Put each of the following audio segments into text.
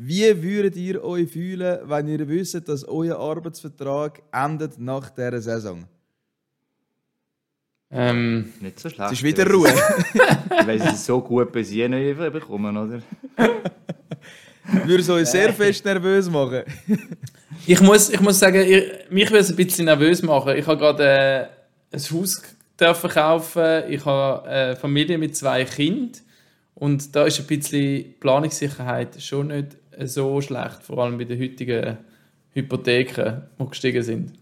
Wie würdet ihr euch fühlen, wenn ihr wisst, dass euer Arbeitsvertrag endet nach dieser Saison? Ähm, Nicht so schlecht. Es ist wieder Ruhe. Weil sie so gut bis je neu bekommen, oder? Würde es euch sehr fest nervös machen. ich, muss, ich muss sagen, ich, mich würde es ein bisschen nervös machen. Ich habe gerade äh, ein Haus dürfen kaufen. Ich habe eine Familie mit zwei Kindern. Und da ist ein bisschen Planungssicherheit schon nicht so schlecht, vor allem bei den heutigen Hypotheken, die gestiegen sind.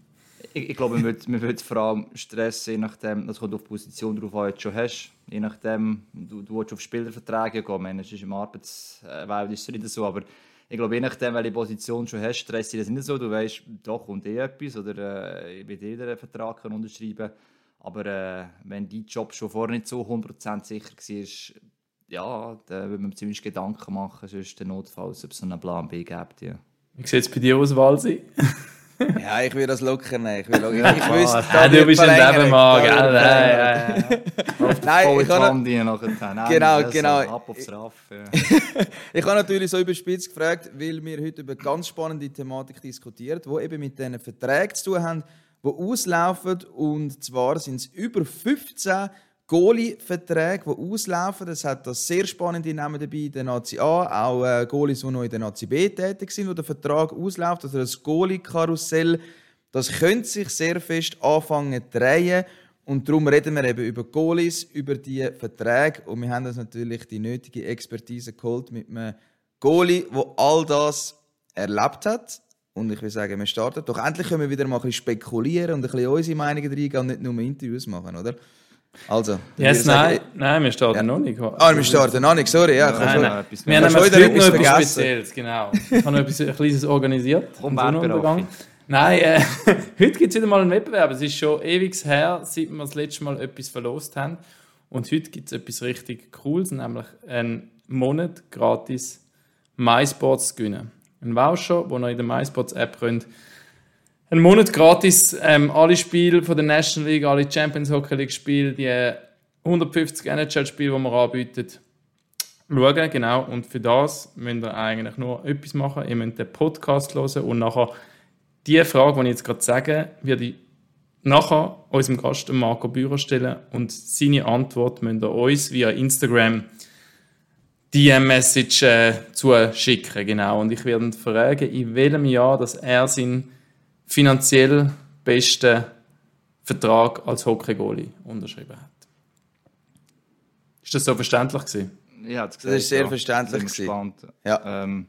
Ich, ich glaube, man wird, man wird vor allem Stress, je nachdem, das kommt auf die Position drauf an, du schon hast. Je nachdem, du, du willst auf Spielerverträge gehen, meine, ist im Arbeitswelt ist es nicht so, aber ich glaube, je nachdem, welche Position du schon hast, Stress ist das nicht so. Du weißt, da kommt eh etwas oder äh, ich will jeder einen Vertrag unterschreiben. Aber äh, wenn dein Job schon vorher nicht so 100% sicher war, ja, dann würde man ziemlich Gedanken machen, sonst der Notfalls, ob es so einen Plan B gibt. Ja. Wie sieht es bei dir aus, Walsi? Ja, ich will das locker nehmen. Ich will locker. Ich wüsste, Ja, du bist ein. Nebenmann, Da gell? Ja, ja, ja. Nein, ich kann nachher. Nein, Genau, das, genau. Ab aufs Raff. Ja. Ich habe natürlich so überspitzt gefragt, weil wir heute über eine ganz spannende Thematik diskutiert, die eben mit diesen Verträgen zu tun haben, die auslaufen. Und zwar sind es über 15 Goalie-Verträge, die auslaufen. Es hat das sehr spannende Namen dabei der Nazi A, auch äh, Goalies, die noch in der Nazi B tätig sind, wo der Vertrag ausläuft. Also das Goalie-Karussell, das könnte sich sehr fest anfangen zu drehen. Und darum reden wir eben über Goalies, über die Verträge. Und wir haben uns natürlich die nötige Expertise geholt mit einem Goalie, der all das erlebt hat. Und ich will sagen, wir starten. Doch endlich können wir wieder mal ein bisschen spekulieren und ein bisschen unsere Meinungen reingehen und nicht nur Interviews machen, oder? Also, Yes, sagen, nein, nein, wir starten noch nicht. Ah, wir starten noch nicht, sorry. Ja, Nein, schon- nein. etwas Wir haben heute noch etwas vergessen? Spezielles, genau. Ich habe noch etwas ein kleines organisiert. Komm. Nein, äh, heute gibt es wieder mal einen Wettbewerb. Es ist schon ewig her, seit wir das letzte Mal etwas verlost haben. Und heute gibt es etwas richtig Cooles, nämlich einen Monat gratis MySports zu gewinnen. Ein Voucher, wo ihr in der MySports App könnt einen Monat gratis ähm, alle Spiele von der National League, alle Champions Hockey League Spiele, die äh, 150 NHL-Spiele, die wir anbieten, schauen. Genau. Und für das müsst ihr eigentlich nur etwas machen. Ihr müsst den Podcast hören und nachher die Frage, die ich jetzt gerade sage, werde ich nachher unserem Gast Marco Bührer stellen und seine Antwort müsst ihr uns via Instagram DM-Message äh, zuschicken. Genau. Und ich werde ihn fragen, in welchem Jahr dass er seinen finanziell besten Vertrag als Hockey-Goalie unterschrieben hat. Ist das so verständlich gewesen? Ja, das ist sehr verständlich Sind wir gespannt. Ja. Ähm,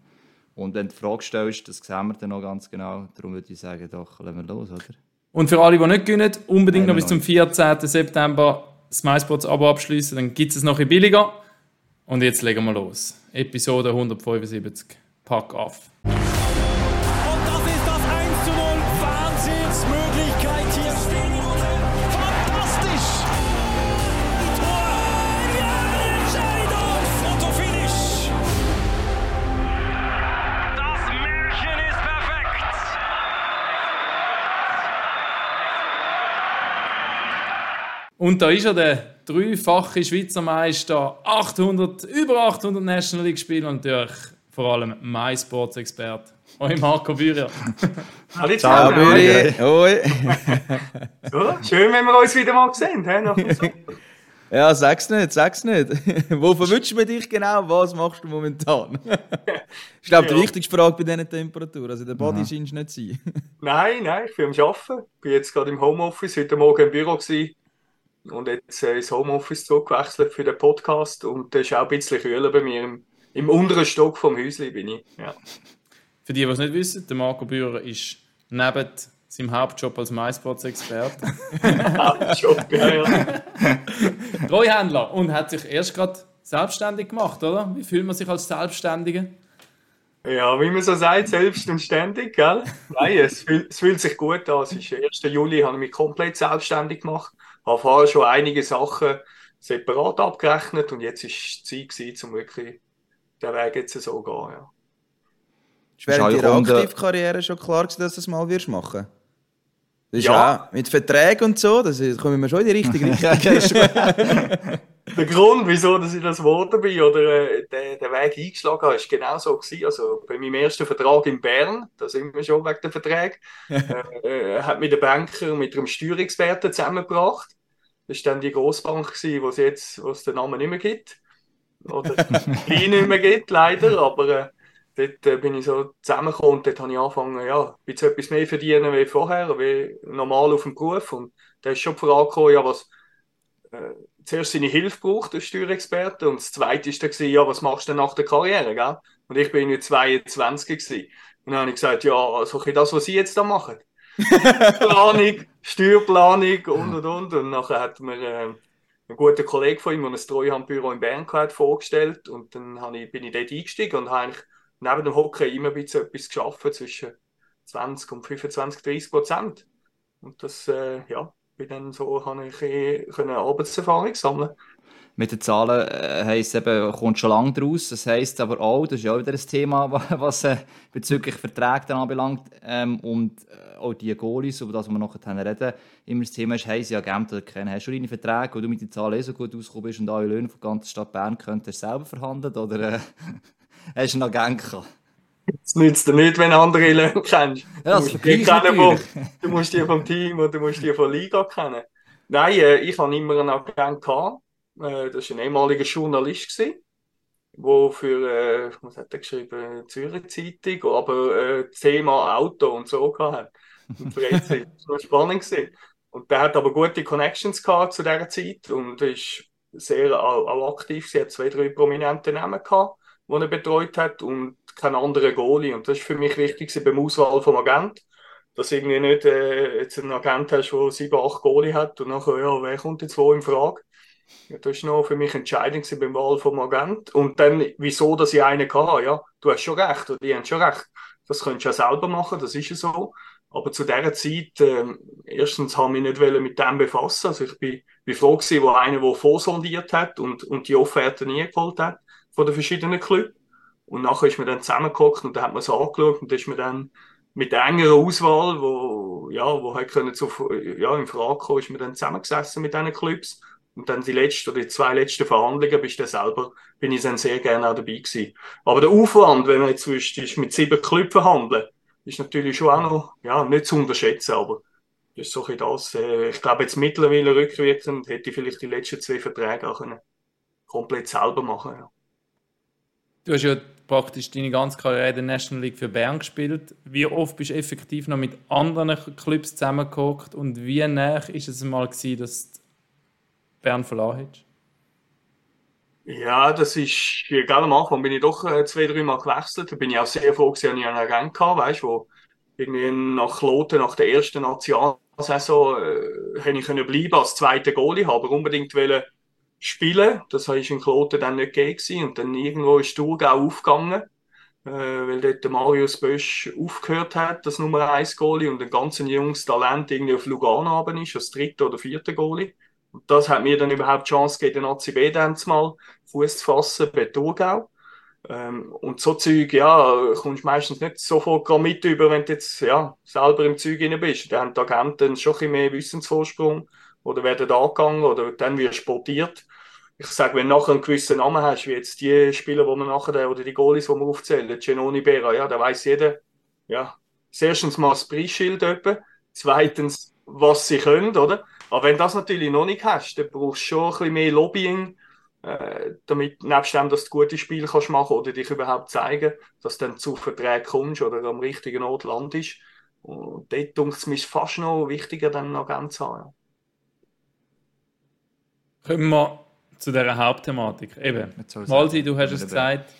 und wenn du die Frage stellst, das sehen wir dann noch ganz genau. Darum würde ich sagen, doch, lassen wir los, oder? Und für alle, die nicht gewinnen, unbedingt noch Einer bis zum 14. September das MySports-Abo abschließen, dann gibt es noch ein billiger. Und jetzt legen wir los. Episode 175. Pack auf. Und da ist er, der dreifache Schweizer Meister, 800, über 800 National League Spiele und natürlich vor allem MySports-Experte. Euer Marco Bührer. Hallo Ciao. Büri. Hoi. Ja, schön, wenn wir uns wieder mal sehen. He? Nach dem Sommer. Ja, sag's nicht, sag's nicht. Wo verwünschen wir dich genau? Was machst du momentan? ich glaube, die Ja. wichtigste Frage bei diesen Temperaturen. Also, der Body scheinst nicht zu sein. nein, nein, ich bin am Arbeiten. Ich bin jetzt gerade im Homeoffice, heute Morgen im Büro gewesen. Und jetzt äh, ins Homeoffice zurückgewechselt für den Podcast. Und es ist auch ein bisschen kühler bei mir. Im, im unteren Stock vom Häusli bin ich. Ja. Für die, die es nicht wissen, der Marco Bührer ist neben seinem Hauptjob als MySports-Experte Job, ja, ja. Treuhändler und hat sich erst gerade selbstständig gemacht, oder? Wie fühlt man sich als Selbstständiger? ja, wie man so sagt, selbst und ständig, gell? Nein, es fühlt, es fühlt sich gut an. Es ist der 1. Juli, habe ich mich komplett selbstständig gemacht. Habe vorher schon einige Sachen separat abgerechnet und jetzt ist die Zeit gewesen, um wirklich den Weg jetzt so zu gehen. Ja. Ist während deiner Aktivkarriere schon klar gewesen, dass du das mal wirst machen Das ist Ja. mit Verträgen und so, das ist, kommen wir schon in die richtige Richtung. der Grund, wieso dass ich das geworden bin oder äh, der, der Weg eingeschlagen habe, ist genau so gewesen. Also bei meinem ersten Vertrag in Bern, da sind wir schon wegen der Verträge, äh, äh, hat mich der Banker mit einem Steuerexperten zusammengebracht. Das war dann die Grossbank, gewesen, wo es jetzt, wo es den Namen nicht mehr gibt. Oder die nicht mehr gibt, leider. Aber äh, dort äh, bin ich so zusammengekommen und dort habe ich angefangen, ja, bisschen etwas mehr verdienen wie vorher, wie normal auf dem Beruf. Und da ist schon die Frage gekommen, ja, was äh, zuerst seine Hilfe braucht, der Steuerexperte, und das zweite ist dann, gewesen, ja, was machst du denn nach der Karriere, gell? Und ich bin jetzt 22 gewesen. Und dann habe ich gesagt, ja, also das, was Sie jetzt da machen. Planung, Steuerplanung und und und. Und nachher hat mir äh, ein guter Kollege von ihm, der ein Treuhandbüro in Bern hat, vorgestellt. Und dann ich, bin ich dort eingestiegen und habe eigentlich neben dem Hockey immer ein bisschen etwas geschaffen zwischen 20 und 25, 30 Prozent. Und das, äh, ja, bin dann so, habe ich Arbeitserfahrung sammeln. Mit den Zahlen äh, heisst eben, kommt schon lange draus. Das heisst aber auch, das ist ja auch wieder ein Thema, was äh, bezüglich Verträge anbelangt. Ähm, und äh, auch die Goalies, über das wir nachher reden, immer das Thema ist, haben sie Agenten oder kennen. Hast du deine Verträge, wo du mit den Zahlen eh so gut ausgekommen bist und alle Löhne von der ganzen Stadt Bern könntest selber verhandeln? Oder äh, hast du einen Agent gehabt? Es nützt dir nicht, wenn andere Löhne kennst. Ja, du, musst die kennen vom, du musst die vom Team oder du musst die von Liga kennen. Nein, äh, ich habe immer einen Agent gehabt. Äh, das war ein ehemaliger Journalist, wo für, äh, was hat er geschrieben, Zürich Zeitung, aber äh, Thema Auto und so gehabt. Und Freizeit. Das war spannend. Gewesen. Und der hat aber gute Connections gehabt zu dieser Zeit und ist sehr auch, auch aktiv. Sie hat zwei, drei prominente Namen gehabt, die er betreut hat und keinen anderen Goalie. Und das ist für mich wichtig beim Auswahl vom Agent. Dass du irgendwie nicht äh, jetzt einen Agent hast, der sieben, acht Goalie hat und nachher, ja, wer kommt jetzt wo in Frage? Ja, das war noch für mich entscheidend beim Wahl vom Agent. Und dann, wieso, dass ich einen hatte, ja, du hast schon recht, oder die haben schon recht. Das könntest du ja selber machen, das ist ja so. Aber zu dieser Zeit, ähm, erstens habe ich mich nicht mit dem befassen. Also ich bin, bin froh gewesen, wo einer, der vorsondiert hat und, und die Offerte nie geholt hat von den verschiedenen Clubs. Und nachher ist man dann zusammengeguckt und dann hat man es angeschaut und dann ist man dann mit der engeren Auswahl, wo, ja, wo halt können zu, ja, in Frage kommen, ist man dann zusammengesessen mit diesen Clubs. Und dann die letzten oder die zwei letzten Verhandlungen bist du selber, bin ich dann sehr gerne auch dabei gewesen. Aber der Aufwand, wenn man jetzt ist mit sieben Clubs verhandeln, ist natürlich schon auch noch, ja, nicht zu unterschätzen, aber das ist so ein das. Äh, ich glaube, jetzt mittlerweile rückwirkend hätte ich vielleicht die letzten zwei Verträge auch können komplett selber machen ja. Du hast ja praktisch deine ganze Karriere in der National League für Bern gespielt. Wie oft bist du effektiv noch mit anderen Clubs zusammengeguckt und wie nah ist es mal gewesen, dass du Bern verloren hast? Ja, das ist, gerade am Anfang bin ich doch äh, zwei, drei Mal gewechselt. Da bin ich auch sehr froh dass ich einen Agent hatte, weißt, wo irgendwie nach Kloten, nach der ersten Nationalsaison, äh, hätte ich können bleiben als zweiter Goalie, aber unbedingt wollen spielen. Das war in Kloten dann nicht gegeben und dann irgendwo ist Thurgau aufgegangen, äh, weil dort Marius Bösch aufgehört hat, das Nummer 1 Goalie und ein ganz junges Talent irgendwie auf Lugano haben ist, als dritter oder vierter Goalie. Das hat mir dann überhaupt die Chance gegeben, den ACB dann mal Fuß zu fassen bei Thurgau. Ähm, und so Zeug, ja, kommst du meistens nicht sofort mit über, wenn du jetzt ja, selber im Zeug rein bist. Da haben die Agenten schon ein bisschen mehr Wissensvorsprung oder werden angegangen oder dann wirst du sportiert. Ich sage, wenn du nachher einen gewissen Namen hast, wie jetzt die Spieler, die wir nachher, oder die Goalies, die wir aufzählen, Genoni Bera, ja, da weiß jeder, ja, erstens mal das Preisschild zweitens, was sie können, oder? Aber wenn du das natürlich noch nicht hast, dann brauchst du schon ein bisschen mehr Lobbying, äh, damit nebst dem, dass du gute Spiele kannst machen oder dich überhaupt zeigen, dass du dann zu Verträgen kommst oder am richtigen Ort landest. Und dort denke es fast noch wichtiger, dann noch ganz zu haben. Kommen wir zu dieser Hauptthematik. Eben, Walsi, du hast es gesagt.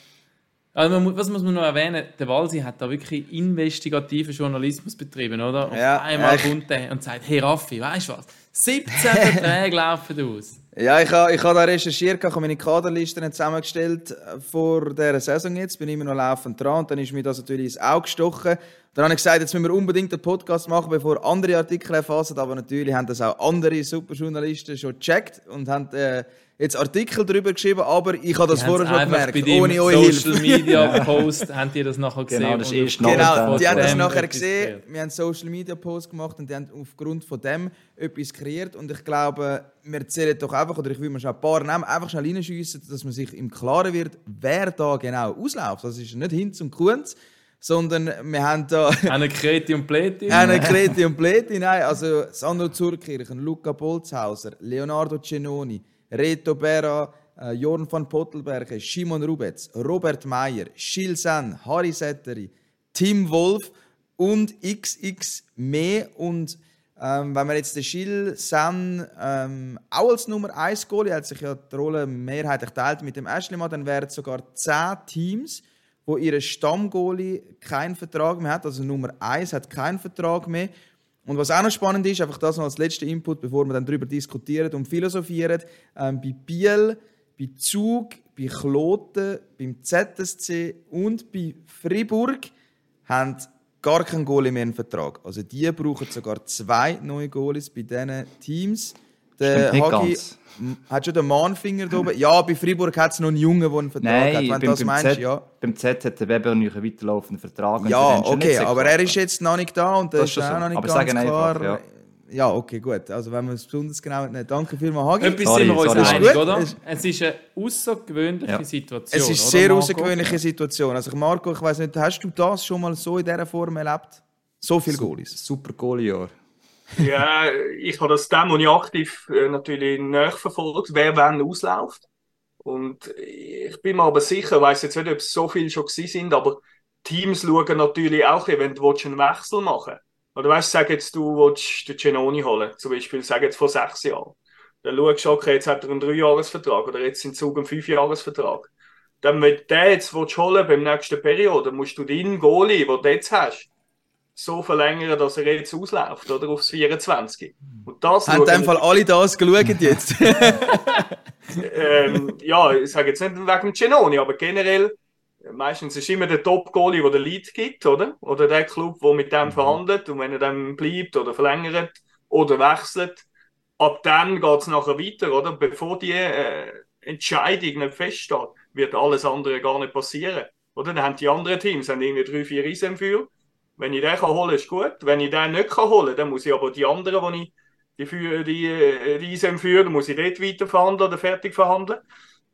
Also man, was muss man noch erwähnen? Der Walsi hat da wirklich investigativen Journalismus betrieben, oder? Ja, Auf einmal echt. kommt er und sagt, hey Raffi, weißt du was? 17 Verträge laufen aus. Ja, ich habe ich ha da recherchiert, ich habe meine Kaderlisten zusammengestellt äh, vor dieser Saison jetzt, bin immer noch laufend dran und dann ist mir das natürlich ins Auge gestochen. Dann habe ich gesagt, jetzt müssen wir unbedingt einen Podcast machen, bevor andere Artikel erfassen, aber natürlich haben das auch andere Superjournalisten schon gecheckt und haben äh, jetzt Artikel darüber geschrieben, aber ich habe das Die vorher schon gemerkt, ohne eure Hilfe. Social Media Post haben die das nachher gesehen. Genau, das ist nachher Genau, die haben das nachher gesehen. Wir haben Social Media Posts gemacht und die haben aufgrund von dem etwas kreiert. Und ich glaube, wir zählen doch einfach, oder ich will mir schon ein paar Namen einfach schnell reinschiessen, dass man sich im Klaren wird, wer da genau ausläuft. Das ist nicht Hinz und Kunz, sondern wir haben da Eine Kreti und Pleti. eine Kreti und Pleti. Nein, also Sandro Zurkirchen, Luca Bolzhauser, Leonardo Cenoni, Reto Berra, äh, Jorn van Pottelberge, Simon Rubetz, Robert Meyer, Gilles Sen, Harry Setteri, Tim Wolf und XX mehr. Und ähm, wenn man jetzt den Gilles Sen ähm, auch als Nummer 1 Goalie, hat sich ja die Rolle mehrheitlich teilt mit dem Ashley dann wären es sogar 10 Teams, wo ihre Stammgoalie keinen Vertrag mehr hat. Also Nummer 1 hat keinen Vertrag mehr. Und was auch noch spannend ist, einfach das noch als letzter Input, bevor wir dann darüber diskutieren und philosophieren, ähm, bei Biel, bei Zug, bei Kloten, beim ZSC und bei Fribourg haben gar keinen Goalie mehr einen Vertrag. Also die brauchen sogar zwei neue Goalies bei diesen Teams. Der Stimmt nicht Hagi ganz. hat schon den Mahnfinger da oben. Ja, bei Fribourg hat es noch einen Jungen, der einen Vertrag Nein, hat. Wenn beim, das beim, meinst, Z, ja. beim Z hat der Weber noch einen weiterlaufenden Vertrag. Ja, okay, aber er ist jetzt noch nicht da und das, Das ist auch so. noch nicht Aber ganz sagen klar. einfach, ja. ja, okay, gut. Also wenn man es besonders genau nicht. Danke vielmals, Hagi. Etwas Sorry, sind wir uns einig, gut. oder? Es ist eine außergewöhnliche Ja. Situation. Es ist eine sehr außergewöhnliche Situation. Also Marco, ich weiß nicht, hast du das schon mal so in dieser Form erlebt? So viele Goalies? Super Goalie-Jahr. Ja, ich habe das dem, was ich aktiv äh, natürlich nachverfolgt, wer wann ausläuft. Und ich bin mir aber sicher, ich weiss jetzt nicht, ob es so viele schon gewesen sind, aber Teams schauen natürlich auch, wenn du willst, einen Wechsel machen Oder weißt du, sag jetzt, du willst den Genoni holen, zum Beispiel, sag jetzt vor sechs Jahren. Dann schaust du, okay, jetzt hat er einen Dreijahresvertrag oder jetzt in Zug einen Fünfjahresvertrag. Dann, wenn du den jetzt willst holen beim nächsten Periode, musst du deinen Goalie, den du jetzt hast, so verlängern, dass er jetzt ausläuft, oder? Aufs 24. Und das Haben in dem Fall alle das geschaut jetzt? ähm, ja, ich sage jetzt nicht wegen Genoni, aber generell, meistens ist immer der Top-Goalie, der den Lead gibt, oder? Oder der Club, der mit dem verhandelt und wenn er dann bleibt oder verlängert oder wechselt, ab dann geht es nachher weiter, oder? Bevor die äh, Entscheidung nicht feststeht, wird alles andere gar nicht passieren. Oder? Dann haben die anderen Teams haben irgendwie drei, vier Eisen für. Wenn ich den kann holen, ist gut. Wenn ich den nicht kann holen, dann muss ich aber die anderen, die ich die, die, die ISM führen, muss ich dort weiter verhandeln oder fertig verhandeln.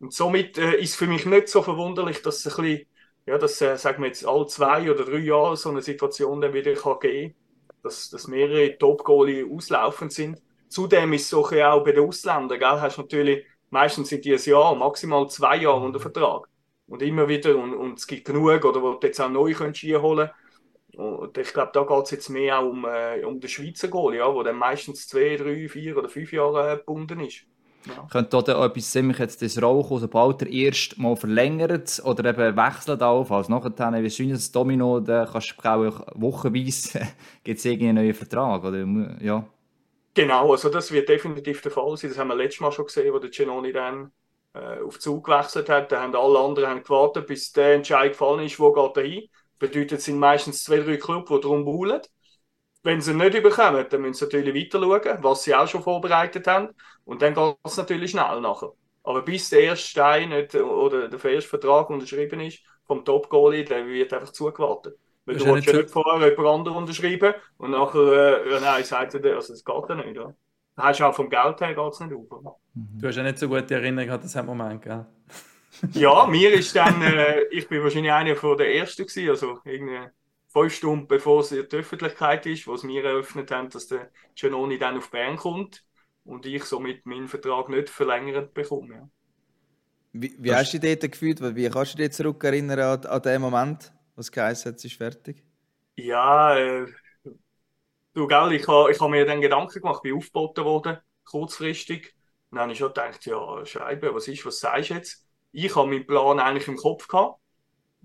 Und somit äh, ist für mich nicht so verwunderlich, dass es ein bisschen, ja, dass, äh, sagen wir jetzt, alle zwei oder drei Jahre so eine Situation dann wieder kann geben dass, dass mehrere Top-Goalie auslaufend sind. Zudem ist es so auch bei den Ausländern, gell, hast natürlich, meistens sind die ein Jahr, maximal zwei Jahre unter Vertrag. Und immer wieder, und, und es gibt genug, oder wo du jetzt auch neu könntest einholen und ich glaube, da geht es jetzt mehr auch um, äh, um den Schweizer Goalie, ja, der dann meistens zwei, drei, vier oder fünf Jahre äh, gebunden ist. Könnte da etwas ziemlich jetzt das Rauch, sobald er erst mal verlängert oder eben wechselt auf, als nachher wie schön ein Domino, da kannst du auch wochenweise gibt es irgendwie einen neuen Vertrag, oder? Ja. Genau, also das wird definitiv der Fall sein. Das haben wir letztes Mal schon gesehen, wo der Genoni dann äh, auf Zug gewechselt hat. Da haben alle anderen haben gewartet, bis der Entscheid gefallen ist, wo geht er hin. Bedeutet, es sind meistens zwei, drei Clubs, die darum buhlen. Wenn sie nicht bekommen, dann müssen sie natürlich weiter schauen, was sie auch schon vorbereitet haben. Und dann geht es natürlich schnell nachher. Aber bis der erste Stein nicht, oder der erste Vertrag unterschrieben ist vom Top-Goalie, dann wird einfach zugewartet. Weil Das du ist ja willst ja nicht vorher jemand anderen unterschreiben und nachher, äh, nein, sagt er, dir, also das geht ja nicht. Ja. Da hast du auch vom Geld her geht's nicht auf. Oder? Du hast ja nicht so gute Erinnerung an diesen Moment, gell? Ja, mir ist dann, äh, ich bin wahrscheinlich einer von der Ersten gewesen, also irgendwie fünf Stunden bevor es in die Öffentlichkeit ist, wo es mir eröffnet haben, dass der Giannoni dann auf Bern kommt und ich somit meinen Vertrag nicht verlängert bekomme. Ja. Wie, wie hast du dich dort gefühlt? Wie kannst du dich zurückerinnern an, an den Moment, was geheißen hat, es ist fertig? Ja, äh, du, gell, ich habe ich ha mir dann Gedanken gemacht, bin aufgeboten worden, kurzfristig. Und dann habe ich schon gedacht, ja, Scheibe, was ist, was sagst du jetzt? Ich habe meinen Plan eigentlich im Kopf gehabt,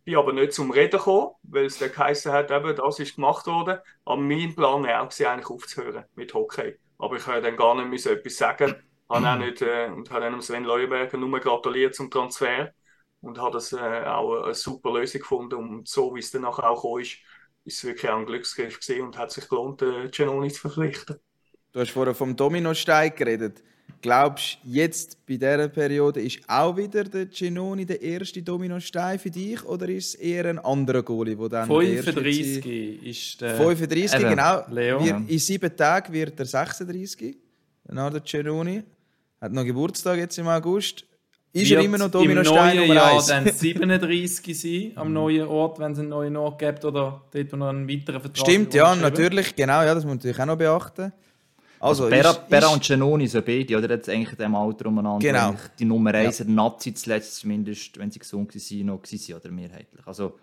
bin aber nicht zum Reden gekommen, weil es dann geheißen hat, eben, das ist gemacht worden. Aber mein Plan war auch, eigentlich aufzuhören mit Hockey. Aber ich habe dann gar nicht müssen etwas sagen habe auch nicht, äh, und habe dann Sven Leuenberger nur gratuliert zum Transfer und habe das äh, auch eine super Lösung gefunden. Und so wie es dann nachher auch gekommen ist, ist es wirklich auch ein Glücksgriff gewesen und hat sich gelohnt, äh, Giannoni zu verpflichten. Du hast vorher vom Dominostein geredet. Glaubst du, jetzt bei dieser Periode ist auch wieder der Genoni der erste Dominostein für dich oder ist es eher ein anderer Goalie, der dann der erste 35 ist der. 35, Eben, genau. Leo. Wir, in sieben Tagen wird er 36. Leonardo Ceroni. Hat noch Geburtstag jetzt im August. Ist er immer noch im Dominostein neuen Nummer Jahr 1? dann 37 sein, am neuen Ort, wenn es einen neuen Ort gibt oder dort, wo noch einen weiteren Vertrag Stimmt, ja, natürlich, genau, ja, das muss man natürlich auch noch beachten. Also, Berra, ist, Berra ist, und Genoni, so beide, oder? Jetzt eigentlich in diesem Alter umeinander. Genau. Die Nummer 1 der Nazi zuletzt, zumindest, wenn sie gesund waren, noch waren, oder mehrheitlich. Also,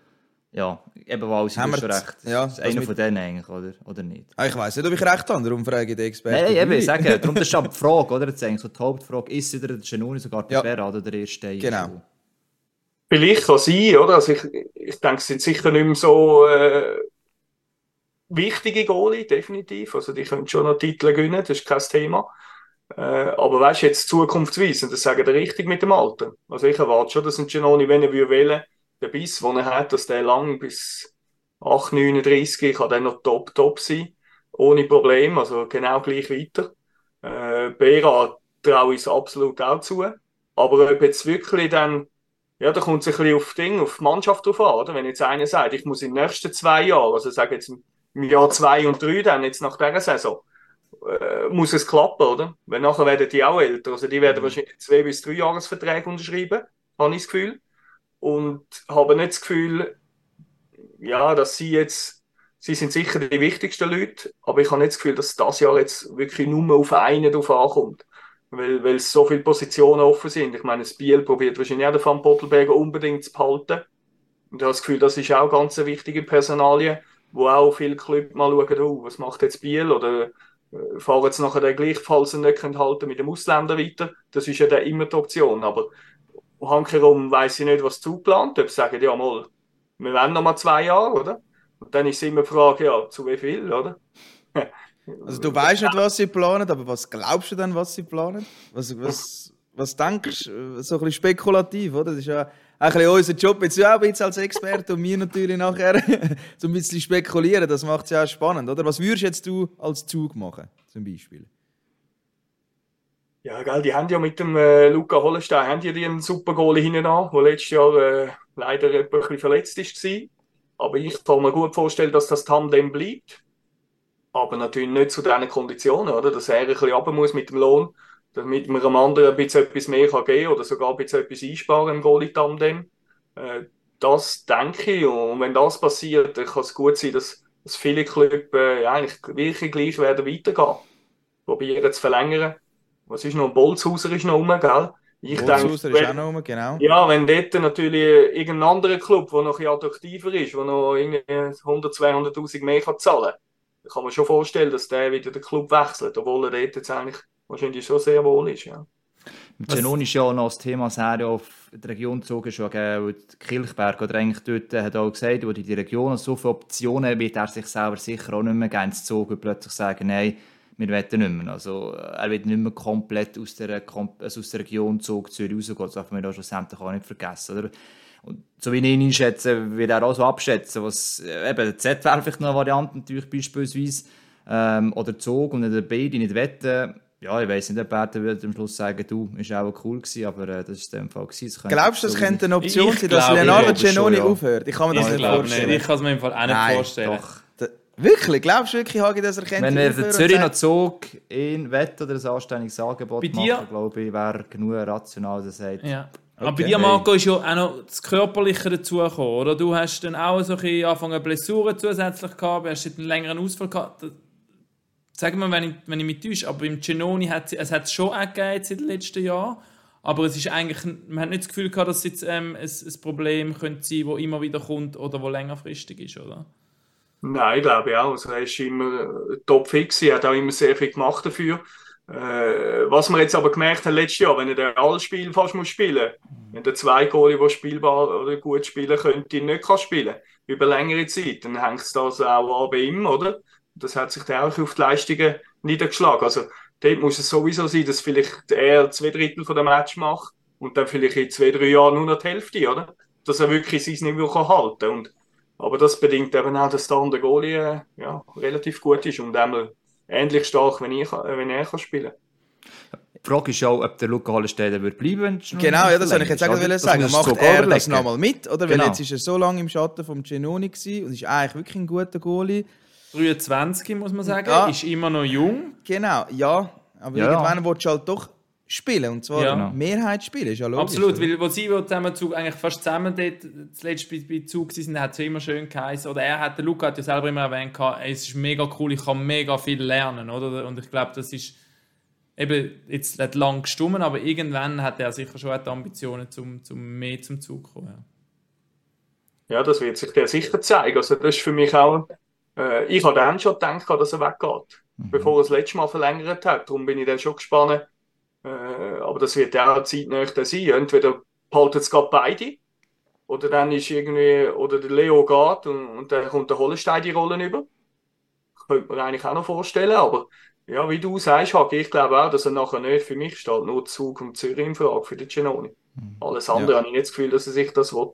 ja, eben weil sie Haben schon wir recht. ja, das ist einer mit- von denen eigentlich, oder? Oder nicht? Ah, ich weiß nicht, ob ich recht habe, darum frage ich den Experten. Nein, eben, sage, darum das ist aber die Frage, oder? Jetzt eigentlich so die Hauptfrage, ist wieder der Genoni sogar der Ja. Berra oder der erste? Genau. Vielleicht kann sein, oder? Also ich, ich denke, es sind sicher nicht mehr so äh, wichtige Goalie, definitiv. Also die können schon noch Titel gewinnen, das ist kein Thema. Äh, aber weißt du, jetzt zukunftsweisend, das sagen die richtig mit dem Alter. Also ich erwarte schon, dass ein Giannoni, wenn er will der Biss, den er hat, dass der lang bis 8, 39 kann dann noch top, top sein. Ohne Problem, also genau gleich weiter. Äh, Bera traue ich es absolut auch zu. Aber ob jetzt wirklich dann ja, da kommt es ein bisschen auf Ding, auf die Mannschaft drauf an, oder? Wenn jetzt einer sagt, ich muss in den nächsten zwei Jahren, also sage jetzt Jahr zwei und drei, dann jetzt nach dieser Saison, äh, muss es klappen, oder? Weil nachher werden die auch älter, also die werden wahrscheinlich zwei bis drei Jahresverträge unterschreiben, habe ich das Gefühl. Und habe nicht das Gefühl, ja, dass sie jetzt, sie sind sicher die wichtigsten Leute, aber ich habe nicht das Gefühl, dass das Jahr jetzt wirklich nur auf einen drauf ankommt weil, weil so viele Positionen offen sind. Ich meine, das Biel probiert wahrscheinlich auch den Van Pottelberger unbedingt zu behalten. Und ich habe das Gefühl, das ist auch ganz eine wichtige Personalie, wo auch viele Clubs mal schauen, oh, was macht jetzt Biel oder äh, fahren jetzt nachher gleich, falls sie nicht halten mit dem Ausländer weiter. Das ist ja dann immer die Option. Aber hankerum weiss ich nicht, was zugeplant Ob sie sagen, ja mal, wir wollen noch mal zwei Jahre, oder? Und dann ist immer die Frage, ja, zu wie viel, oder? Also du weißt nicht, was sie planen, aber was glaubst du denn, was sie planen? Was, was, was denkst du? So ein bisschen spekulativ, oder? Das ist ja ein bisschen unser Job, jetzt ja auch ein bisschen als Experte und wir natürlich nachher so ein bisschen spekulieren, das macht es ja auch spannend, oder? Was würdest jetzt du als Zug machen, zum Beispiel? Ja, gell, die haben ja mit dem äh, Luca Hollenstein haben die einen super Goalie hinten an, der letztes Jahr äh, leider ein bisschen verletzt ist war. Aber ich kann mir gut vorstellen, dass das Tandem bleibt. Aber natürlich nicht zu diesen Konditionen, oder? Dass er ein bisschen runter muss mit dem Lohn, damit man einem anderen ein bisschen etwas mehr kann geben oder sogar ein bisschen etwas einsparen im Goalie-Tandem. Äh, das denke ich. Und wenn das passiert, dann kann es gut sein, dass, dass viele Clubs äh, eigentlich wirklich gleich werden weitergehen. Probieren zu verlängern. Was ist noch? Bolzhauser ist noch rum, gell? Ich Bolzhauser denke, ist auch noch rum, genau. ja, wenn dort natürlich irgendein anderer Club, der noch ein attraktiver ist, der noch irgendwie 100, 200'000 mehr kann zahlen kann, dann kann man schon vorstellen, dass der wieder den Club wechselt, obwohl er dort jetzt eigentlich wahrscheinlich schon sehr wohl ist. Ja. Genoni ist ja auch noch das Thema sehr auf die Region schon gell, Kilchberg, oder eigentlich dort äh, hat er auch gesagt, wo die, Region so viele Optionen wird er sich selber sicher auch nicht mehr gerne zogen und plötzlich sagen, nein, wir wollen nicht mehr. Also, er wird nicht mehr komplett aus der, also aus der Region Zug Zürich rausgehen. Das darf man ja schlussendlich auch nicht vergessen. Oder? Und so wie ich ihn einschätze, wird er auch so abschätzen. Was, äh, eben, der Z wäre vielleicht noch eine Variante, natürlich beispielsweise. Ähm, oder Zug und der beide nicht wetten. Ja, ich weiß nicht, ob er dann würde am Schluss sagen, du, ist auch cool gewesen, aber äh, das ist in dem Fall gewesen. Glaubst du, das so könnte eine Option Ich sein, dass Leonardo Genoni ja. aufhört? Ich kann mir das Ich nicht glaube nicht. vorstellen. Ich kann es mir im Fall auch nicht Nein, vorstellen. Doch. Da- Wirklich? Glaubst du wirklich, Hagi, dass er könnte Wenn er und Zürich noch Zug in Wett oder ein anständiges Angebot Bei dir- machen, glaube ich, wäre genug rational, dass er sagt, Ja. Aber Okay. bei dir, Marco, ist ja auch noch das Körperliche dazugekommen, oder? Du hast dann auch so ein bisschen angefangen, Blessuren zusätzlich gehabt, hast einen längeren Ausfall gehabt. Das- Sag mir, wenn ich, wenn ich mich täusche, aber beim Genoni hat es hat es schon auch gegeben in den letzten Jahren. Aber es ist eigentlich, man hat nicht das Gefühl gehabt, dass es jetzt ähm, ein, ein Problem könnte sein, das immer wieder kommt oder das längerfristig ist, oder? Nein, ich glaube auch. Also, er ist immer äh, topfix, er hat auch immer sehr viel gemacht dafür. Äh, was wir jetzt aber gemerkt haben letztes Jahr, wenn er den alles Spiel fast muss spielen, wenn der zwei Goalie, der spielbar oder gut spielen könnte, nicht kann spielen über längere Zeit, dann hängt es das auch an bei ihm, oder? Das hat sich dann auch auf die Leistungen niedergeschlagen. Also dort muss es sowieso sein, dass vielleicht er zwei Drittel von dem Match macht und dann vielleicht in zwei, drei Jahren nur noch die Hälfte, oder? Dass er wirklich sein Niveau kann halten und aber das bedingt eben auch, dass der andere Goalie äh, ja, relativ gut ist und einmal ähnlich stark, wenn, ich, äh, wenn er kann spielen Die Frage ist auch, ob der Luca Hollensteiner wird bleiben Genau, ja, das wollte ich jetzt sagen. sagen. Das du Macht er das überlegen. nochmal mit? Oder? Genau. Weil jetzt ist er so lange im Schatten vom Genoni und ist eigentlich wirklich ein guter Goalie. 23, muss man sagen, Ja. ist immer noch jung. Genau, ja. Aber Ja, ja. irgendwann willst du halt doch spielen. Und zwar Ja. Genau. Mehrheit spielen, ist ja logisch. Absolut, oder? weil wo sie wo zusammen zu, eigentlich fast zusammen dort zuletzt bei, bei Zug waren, hat es immer schön geheißen. Oder er hat, der Luca hat ja selber immer erwähnt, gehabt, ey, es ist mega cool, ich kann mega viel lernen. Oder? Und ich glaube, das ist eben jetzt nicht lang gestummen, aber irgendwann hat er sicher schon die Ambitionen, zum, zum mehr zum Zug zu kommen. Ja. Ja, das wird sich der sicher zeigen. Also das ist für mich auch, äh, ich habe dann schon gedacht, dass er weggeht, bevor er das letzte Mal verlängert hat. Darum bin ich dann schon gespannt. Äh, aber das wird ja auch zeitnah sein. Entweder behalten es gerade beide, oder dann ist irgendwie, oder der Leo geht und, und dann kommt der Hollenstein die Rollen über. Könnte man eigentlich auch noch vorstellen, aber ja, wie du sagst, Hagi, ich glaube auch, dass er nachher nicht für mich steht, nur Zug und Zürich in Frage für den Genoni. Alles andere Ja. habe ich nicht das Gefühl, dass er sich das will.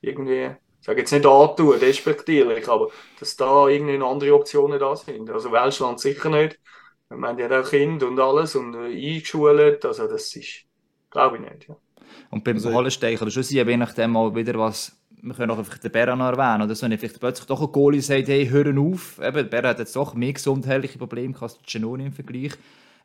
Irgendwie, sage jetzt nicht antun, despektierlich, aber dass da irgendwie noch andere Optionen da sind. Also Welschland sicher nicht. Ich meine, die hat auch Kinder und alles und äh, eingeschult, also das ist, glaube ich nicht. Ja. Und beim Also- es schon aber je nachdem mal wieder was, wir können auch einfach den Bären noch erwähnen, oder so, wenn vielleicht plötzlich doch ein Goalie sagt, hey, hören auf, eben, der Bären hat jetzt doch mehr gesundheitliche Probleme als Genoni im Vergleich,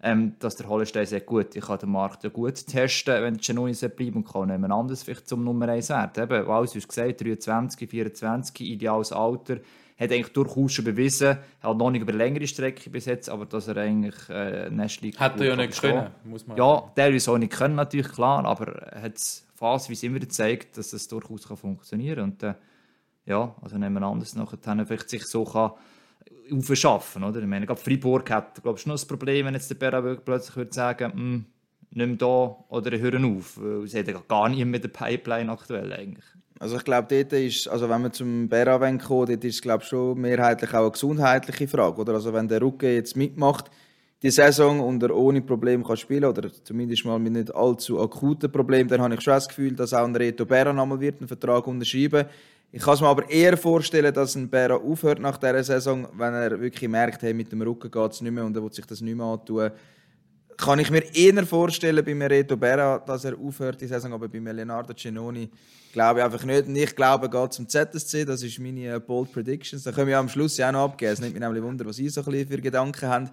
ähm, dass der Hollenstein sagt, gut, ich kann den Markt ja gut testen, wenn der Genoni bleibt und kann jemand anderes vielleicht zum Nummer 1 werden. Eben, alles wie gesagt, 23, 24, ideales Alter, hat eigentlich durchaus schon bewiesen, hat noch nicht über längere Strecke bis jetzt, aber dass er eigentlich äh, Nestleague Hat er ja nicht können, muss man ja, teilweise auch nicht können, natürlich, klar, aber er hat es phasenweise immer gezeigt, dass es durchaus kann funktionieren kann. Und äh, ja, also nehmen wir anders nachher dann vielleicht sich so kann aufschaffen, oder? Ich meine, gerade Freiburg hat, glaube ich, noch ein Problem, wenn jetzt der wirklich plötzlich würde sagen, hm, nicht mehr da oder hören auf, sie hat ja gar nicht mehr der Pipeline aktuell eigentlich. Also ich glaube, dort ist, also wenn wir zum Bera kommen, ist es glaube ich, schon mehrheitlich auch eine gesundheitliche Frage. Oder? Also wenn der Rücken jetzt mitmacht, die Saison und er ohne Probleme kann spielen oder zumindest mal mit nicht allzu akuten Problemen, dann habe ich schon das Gefühl, dass auch ein Reto Berra nochmal wird einen Vertrag unterschreiben Ich kann es mir aber eher vorstellen, dass ein Berra aufhört nach dieser Saison, wenn er wirklich merkt, hey, mit dem Rücken geht es nicht mehr und er will sich das nicht mehr antun. Kann ich mir eher vorstellen bei Reto Berra, dass er aufhört die Saison, aber bei Leonardo Cenoni glaube ich einfach nicht. Und ich glaube, er geht zum ZSC, das ist meine äh, Bold Predictions. Da können wir am Schluss ja auch noch abgeben. Es nimmt mich nämlich Wunder, was ihr so ein für Gedanken habt.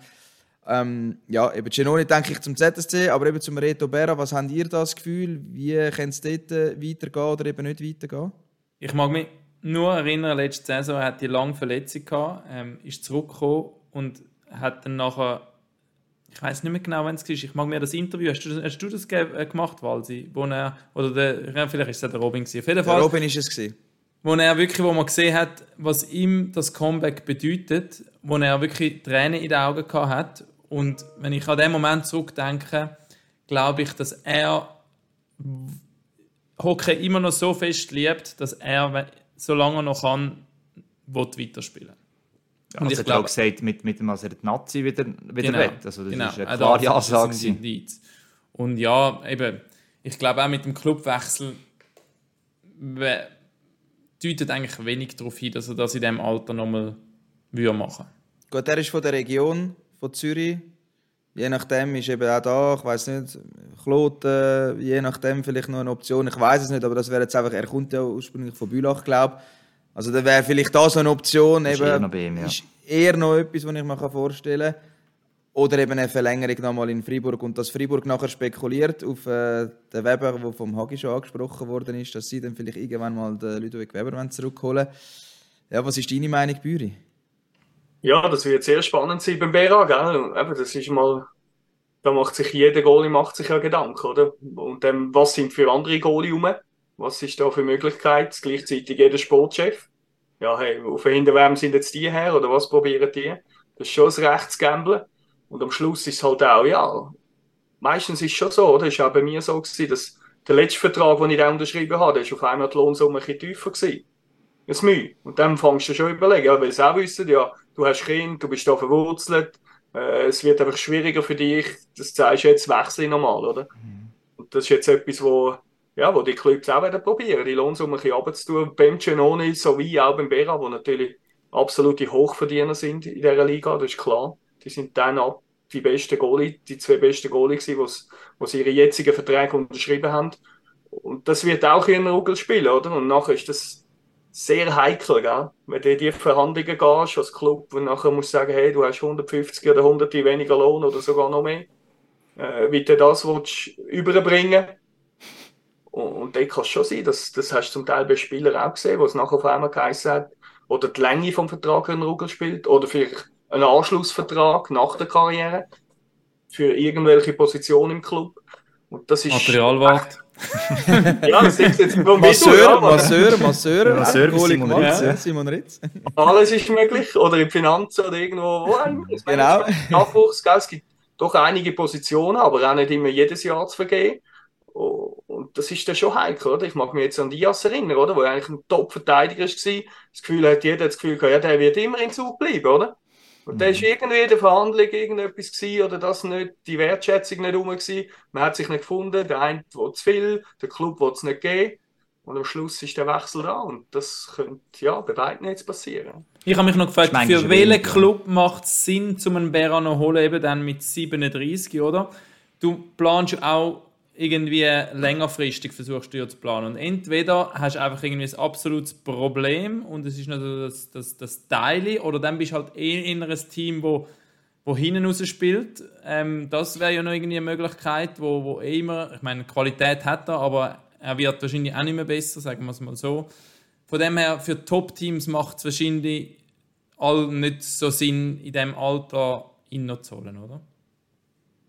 Ähm, ja, eben Cenoni denke ich zum ZSC, aber eben zum Reto Berra, was habt ihr das Gefühl? Wie kann es dort äh, weitergehen oder eben nicht weitergehen? Ich mag mich nur erinnern, letzte Saison er hat die lange Verletzung gehabt, ähm, ist zurückgekommen und hat dann nachher, ich weiß nicht mehr genau, wann es war, ich mag mir das Interview, hast du, hast du das äh, gemacht, Walsi? Wo er, oder der, vielleicht ist es der Robin gewesen. Auf jeden Der Fall, Robin ist es gewesen. wo er wirklich, wo man gesehen hat, was ihm das Comeback bedeutet, wo er wirklich Tränen in den Augen gehabt hat und wenn ich an den Moment zurückdenke, glaube ich, dass er Hockey immer noch so fest liebt, dass er, solange er noch kann, will weiterspielen Und ich ich glaube- gesagt, mit, mit dem, als er die Nazi wieder, wieder Genau, will. Also das genau. ist eine klare das ist ein Ansage. gewesen. Indiz. Und ja, eben, ich glaube auch mit dem Clubwechsel we- deutet eigentlich wenig darauf hin, dass er das in diesem Alter nochmal würde machen Gut, er ist von der Region, von Zürich. Je nachdem ist eben auch da, ich weiß nicht, Kloten, je nachdem vielleicht noch eine Option. Ich weiß es nicht, aber das wäre jetzt einfach, er kommt ja ursprünglich von Bülach, glaube ich. Also da wäre vielleicht da so eine Option. Ist eben, eher noch ihm, ja. Ist eher noch etwas, was ich mir vorstellen kann. Oder eben eine Verlängerung nochmal in Freiburg. Und dass Freiburg nachher spekuliert auf äh, den Weber, der vom Hagi schon angesprochen worden ist, dass sie dann vielleicht irgendwann mal den Ludovic Weber zurückholen Ja, was ist deine Meinung, Büri? Ja, das wird sehr spannend sein beim Bera, gell? Eben, das ist mal, da macht sich jeder Goalie macht sich ja Gedanken, oder? Und dann, was sind für andere Goalie rum? Was ist da für Möglichkeit? Gleichzeitig jeder Sportchef. Ja, hey, auf hinter wem sind jetzt die her oder was probieren die? Das ist schon das Rechtsgambeln. Und am Schluss ist es halt auch, ja, meistens ist es schon so, oder? War auch bei mir so, gewesen, dass der letzte Vertrag, den ich da unterschrieben habe, der ist auf einmal die Lohnsumme ein bisschen tiefer gewesen. Das Mühe. Und dann fängst du schon überlegen, ja, weil sie auch wissen, ja, du hast Kind, du bist da verwurzelt, äh, es wird einfach schwieriger für dich, das sagst du jetzt, wechsle ich nochmal, oder? Und das ist jetzt etwas, wo, ja, wo die Clubs auch werden probieren, die Lohnsumme ein bisschen runterzutun. Beim Genoni sowie auch beim Bera, wo natürlich absolute Hochverdiener sind in dieser Liga, das ist klar. Die sind dann ab die besten Goalie, die zwei besten Goalie gewesen, die ihre jetzigen Verträge unterschrieben haben. Und das wird auch in Ruggel spielen, oder? Und nachher ist das sehr heikel, gell? wenn du in die Verhandlungen gehst als Club und nachher musst du sagen, hey, du hast 150 oder 100 weniger Lohn oder sogar noch mehr. äh, wie du das willst, überbringen Und, und dort kann es schon sein, dass, das hast du zum Teil bei Spielern auch gesehen, wo es nachher auf einmal geheißen hat, oder die Länge vom Vertrag einen Ruggel spielt, oder vielleicht einen Anschlussvertrag nach der Karriere für irgendwelche Positionen im Club. Und das ist. Materialwart. Ja, das ist jetzt vom Masseur, Masseur, Masseur, Masseur Simon gemacht, Ritz, ja. Simon Ritz. alles ist möglich. Oder in Finanzen oder irgendwo. Wo Genau. Nachwuchs, gell? Es gibt doch einige Positionen, aber auch nicht immer jedes Jahr zu vergeben. Und das ist dann schon heikel, oder? Ich mag mich jetzt an Diaz erinnern, oder? Wo er eigentlich ein Top-Verteidiger war. Das Gefühl hat, jeder hat das Gefühl gehabt, ja, der wird immer in Zug bleiben, oder? Und da ist irgendwie in der Verhandlung irgendetwas gewesen, oder das nicht, die Wertschätzung nicht rum gewesen. Man hat sich nicht gefunden, der eine will zu viel, der Club will es nicht geben. Und am Schluss ist der Wechsel da. Und das könnte, ja, bei beiden jetzt passieren. Ich habe mich noch gefragt, für welchen ja. Club macht es Sinn, zum einen Beran zu holen, eben dann mit 37, oder? Du planst auch irgendwie längerfristig, versuchst du ja zu planen. Und entweder hast du einfach irgendwie ein absolutes Problem und es ist noch so das, das, das Teile, oder dann bist du halt eh in ein Team, wo, wo hinten raus spielt. Ähm, das wäre ja noch irgendwie eine Möglichkeit, wo, wo eh immer, ich meine, Qualität hat er, aber er wird wahrscheinlich auch nicht mehr besser, sagen wir es mal so. Von dem her, für Top-Teams macht es wahrscheinlich all nicht so Sinn, in diesem Alter ihn noch zu holen, oder?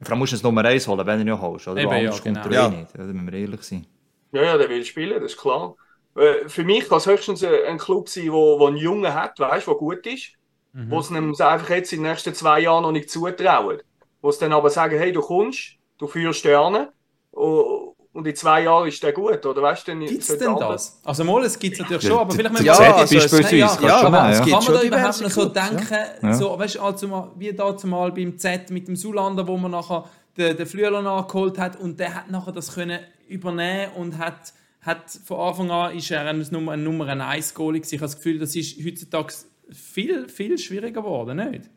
Vor allem musst du es Nummer 1 holen, wenn du ihn holst. Oder? Eben, ja, kommt genau. er eh Ja. nicht. Da müssen wir ehrlich sein. Ja, ja, der will spielen, das ist klar. Äh, Für mich kann es höchstens ein ein Club sein, wo einen Jungen hat, weißt, der gut ist, wo es ihm einfach jetzt in den nächsten zwei Jahren noch nicht zutrauen. Wo es dann aber sagen, hey, du kommst, du führst an oh, und in zwei Jahren ist der gut, oder weißt du? Gibt es denn das? Also mal, es gibt es natürlich schon, aber vielleicht Ja, müssen wir- also es- beispielsweise. ja, ja, du ja. kann man da überhaupt noch so ja. denken, Ja. so, weißt, mal, wie dazu mal beim Z mit dem Sulander, wo man nachher den, den Flüeler nachgeholt hat und der hat nachher das können übernehmen und hat, hat von Anfang an ist er ein Nummer, ein Nummer 1 Goalie. Ich habe das Gefühl, das ist heutzutage viel, viel schwieriger geworden, nicht?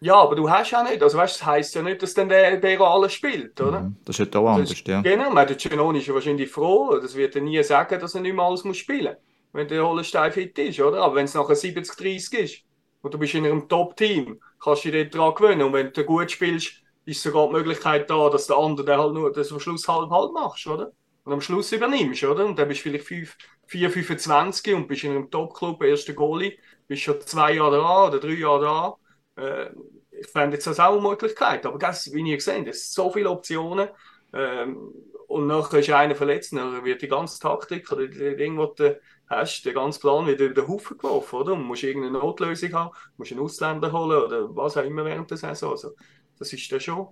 Ja, aber du hast ja nicht. Also weißt, das heisst ja nicht, dass dann der Bero alles spielt, oder? Das ist halt auch anders, ist, ja. Genau, man, der Genoni ist ja wahrscheinlich froh. Das wird er nie sagen, dass er nicht mehr alles muss spielen muss, wenn der Hollenstein fit ist, oder? Aber wenn es nachher 70-30 ist und du bist in einem Top-Team, kannst du dich daran gewöhnen. Und wenn du gut spielst, ist sogar die Möglichkeit da, dass der andere den halt nur das am Schluss halb-halb machst, oder? Und am Schluss übernimmst, oder? Und dann bist du vielleicht 5, 4, 25 und bist in einem Top-Club, erster Goalie, bist schon zwei Jahre da oder drei Jahre da. Äh, ich fände jetzt das auch eine Möglichkeit. Aber das, wie ihr gesehen es sind so viele Optionen. Ähm, und nachher ist einer verletzt, dann wird die ganze Taktik oder die Ding, was du hast, der ganze Plan wieder über den Haufen geworfen, oder? Und musst irgendeine Notlösung haben, musst einen Ausländer holen oder was auch immer während der Saison. Also, das ist dann schon,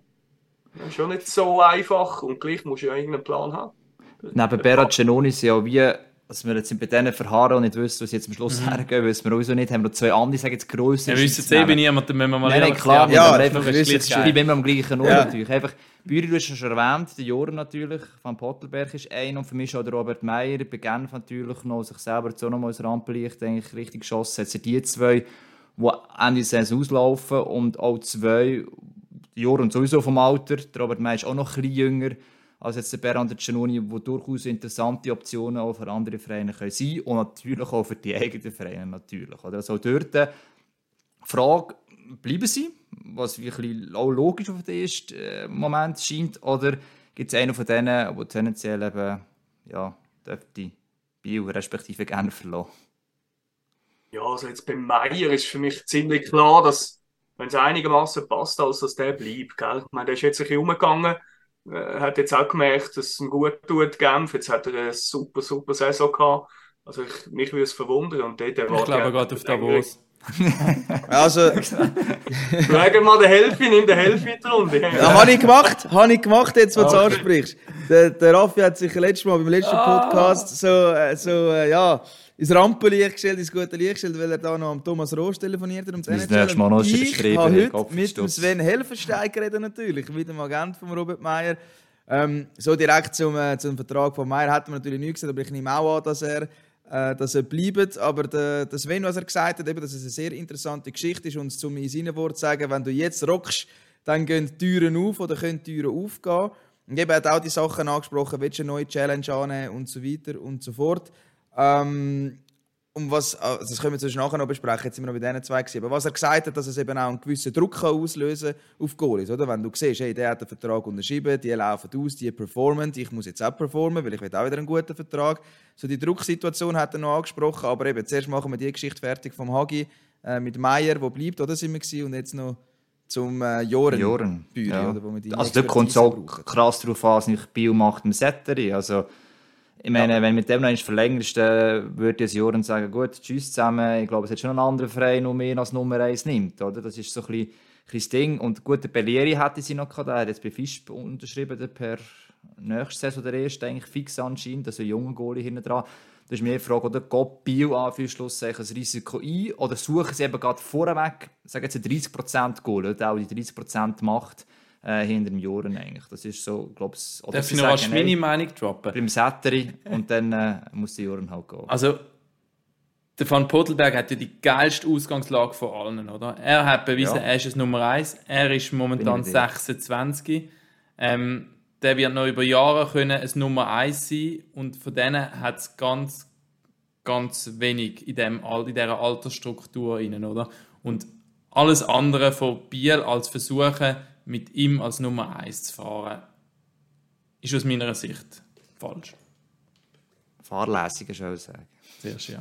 ja, schon nicht so einfach und gleich musst du ja irgendeinen Plan haben. Neben Berat Genoni sind ja wie, dass wir jetzt bei denen verharren und nicht wissen, was jetzt am Schluss hergehen, wissen wir sowieso nicht. Haben wir noch zwei andere, sagen jetzt grösser. Wir wissen es eben niemand, dann müssen wir mal Nein, klar. Ja, aber wir bleiben wir am gleichen Ort Ja. natürlich. Einfach, Büri, du hast schon erwähnt, der Joren natürlich, von Pottelberg ist ein und für mich auch der Robert Meyer, bei Genf natürlich noch, sich selber jetzt auch noch mal ins Rampenlicht eigentlich richtig geschossen. Jetzt sind die zwei, die Ende Saison auslaufen und auch zwei, Joren sowieso vom Alter, der Robert Meyer ist auch noch ein bisschen jünger als jetzt der Bernd Giannoni, wo durchaus interessante Optionen auch für andere Vereine können sein und natürlich auch für die eigenen Vereine natürlich. Oder? Also dort äh, Frage, bleiben sie, was wie auch logisch auf den ersten äh, Moment scheint, oder gibt es einen von denen, der tendenziell eben, ja, dürfte Biel respektive gerne verlassen? Ja, also jetzt beim Meier ist für mich ziemlich klar, dass, wenn es einigermaßen passt, als dass der bleibt. Gell? Ich meine, der ist jetzt ein bisschen umgegangen, äh, hat jetzt auch gemerkt, dass es ihm gut tut, Genf. Jetzt hat er eine super, super Saison gehabt. Also ich, mich würde es verwundern. Und dort Ich glaube auch gerade auf Davos. Also, Frage mal den Helfi, nimm den Helfi in die Runde. ja, habe ich gemacht, habe ich gemacht, jetzt, wo du es Okay. ansprichst. Der, der Raffi hat sich letztes Mal beim letzten Podcast so, äh, so äh, ja, ins Rampenlicht gestellt, ins gute Licht gestellt, weil er da noch am Thomas Roos telefoniert hat. Um Das nächste Mal noch ich habe heute mit dem. Sven Helfenstein geredet natürlich, mit dem Agent von Robert Meyer. Ähm, so direkt zum, äh, zum Vertrag von Meyer hat man natürlich nichts gesagt, aber ich nehme auch an, dass er, äh, dass er bleibt. Aber der, der Sven, was er gesagt hat, eben, dass es eine sehr interessante Geschichte ist und zum in seinen Worten sagen, wenn du jetzt rockst, dann gehen die Türen auf oder können die Türen aufgehen. Und eben hat auch die Sachen angesprochen, willst du eine neue Challenge annehmen und so weiter und so fort. Ähm, um was, also das können wir sonst nachher noch besprechen, jetzt sind wir noch bei diesen zwei gewesen, aber was er gesagt hat, dass es eben auch einen gewissen Druck kann auslösen auf Goalies, oder? Wenn du siehst, hey, der hat einen Vertrag unterschrieben, die laufen aus, die performen, ich muss jetzt auch performen, weil ich will auch wieder einen guten Vertrag. So die Drucksituation hat er noch angesprochen, aber eben, zuerst machen wir die Geschichte fertig vom Hagi äh, mit Meier, wo bleibt, oder sind wir gewesen, und jetzt noch zum äh, Joren, Joren. Büri, ja. oder, wo wir die also da kommt es auch brauchen. krass darauf an, was nicht Bio macht im Setteri. Also, ich meine, wenn du mit dem noch einmal verlängerst, dann würde ich Joren sagen, gut, tschüss zusammen. Ich glaube, es hat schon einen anderen Verein, der mehr als Nummer 1 nimmt. Oder? Das ist so ein bisschen, ein bisschen das Ding. Und gut, der Bellieri hätte sie noch gehabt. Er hat jetzt bei Fisch unterschrieben, der per nächste Saison der erste eigentlich fix anscheinend. Also ein junger Goalie hinten dran. Das ist mir die Frage, oder geht Bio an für Schlusszeichen ein Risiko ein oder suchen sie eben gerade vorweg, sagen jetzt ein 30% Goal, der auch die 30% macht äh, hinter dem Joren eigentlich. Das ist so, glaube ich, oder Darf ich noch rasch meine Meinung droppen? beim Setteri und dann äh, muss der Joren halt gehen. Also, der Van Pottelberg hat ja die geilste Ausgangslage von allen, oder? Er hat bewiesen, Ja. er ist das Nummer 1. Er ist momentan Bin ich mit dir. 26. Ähm, der wird noch über Jahre können ein Nummer 1 sein und von denen hat es ganz, ganz wenig in, dem, in dieser Altersstruktur rein, oder? Und alles andere von Biel als versuchen, mit ihm als Nummer 1 zu fahren, ist aus meiner Sicht falsch. Fahrlässig, ich sagen. Zuerst, ja.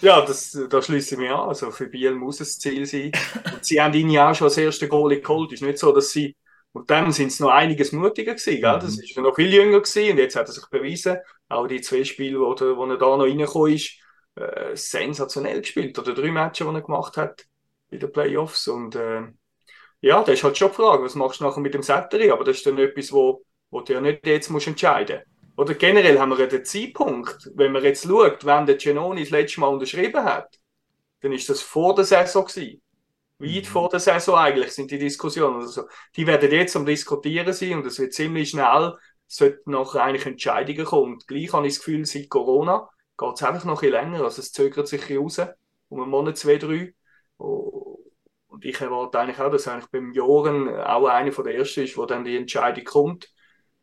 Ja, das, da schließe ich mich an. Also für Biel muss es das Ziel sein. Und sie haben ihn ja auch schon als ersten Goalie geholt. Es ist nicht so, dass sie. Und dann sind es noch einiges mutiger gewesen, gell? Das ist noch viel jünger gewesen und jetzt hat er sich bewiesen. Auch die zwei Spiele, wo, der, wo er da noch reingekommen ist, äh, sensationell gespielt. Oder drei Matches, die er gemacht hat in den Playoffs. Und äh, ja, das ist halt schon die Frage, was machst du nachher mit dem Setteri? Aber das ist dann etwas, wo, wo du ja nicht jetzt musst entscheiden Oder generell haben wir ja den Zeitpunkt, wenn man jetzt schaut, wann der Genoni das letzte Mal unterschrieben hat, dann ist das vor der Saison gewesen. Weit vor der Saison eigentlich sind die Diskussionen. Also, die werden jetzt am Diskutieren sein und es wird ziemlich schnell, sollte noch eigentlich Entscheidungen kommen. Und gleich habe ich das Gefühl, seit Corona geht es einfach noch ein bisschen länger. Also es zögert sich raus, um einen Monat, zwei, drei. Und ich erwarte eigentlich auch, dass eigentlich beim Joren auch einer von der ersten ist, wo dann die Entscheidung kommt,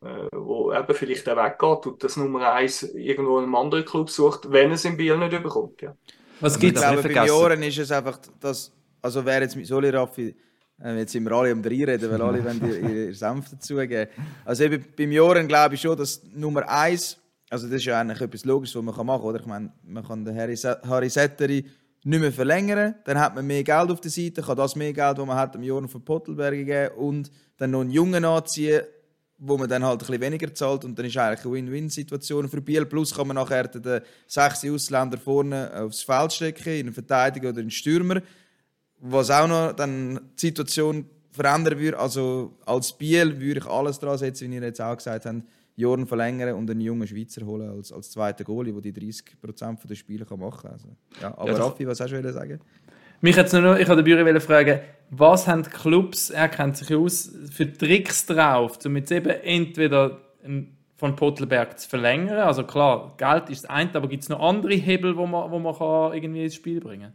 äh, wo eben vielleicht der weggeht und das Nummer eins irgendwo in einem anderen Club sucht, wenn es in Biel nicht überkommt. Ja. Was gibt Ich darf glaube, nicht bei vergessen. Joren ist es einfach, dass, also wer jetzt mit Soli Raffi, äh, jetzt sind wir alle am Reinreden, weil alle wollen ihr, ihr Senf dazugeben. Also eben beim Joren glaube ich schon, dass Nummer eins, also das ist ja eigentlich etwas Logisches, was man kann machen kann, oder? Ich meine, man kann den Harry, Harry Setteri nicht mehr verlängern, dann hat man mehr Geld auf der Seite, kann das mehr Geld, das man hat, dem Joren von Pottelberg geben. Und dann noch einen Jungen anziehen, wo man dann halt ein bisschen weniger zahlt. Und dann ist eigentlich eine Win-Win-Situation für Biel. Plus kann man nachher den sechs Ausländer vorne aufs Feld stecken, in einen Verteidiger oder in einen Stürmer, was auch noch dann die Situation verändern würde. Also als Biel würde ich alles dran setzen, wie ihr jetzt auch gesagt habt, Jorn verlängern und einen jungen Schweizer holen als, als zweiten Goalie, der die 30% der Spiele kann machen kann. Also, ja, aber Ja, Raffi, was hast du sagen? Mich jetzt noch, ich wollte den Büro fragen, was haben die Clubs, er kennt sich aus, für Tricks drauf, um jetzt eben entweder einen von Pottelberg zu verlängern? Also klar, Geld ist das eine, aber gibt es noch andere Hebel, wo man, wo man kann irgendwie ins Spiel bringen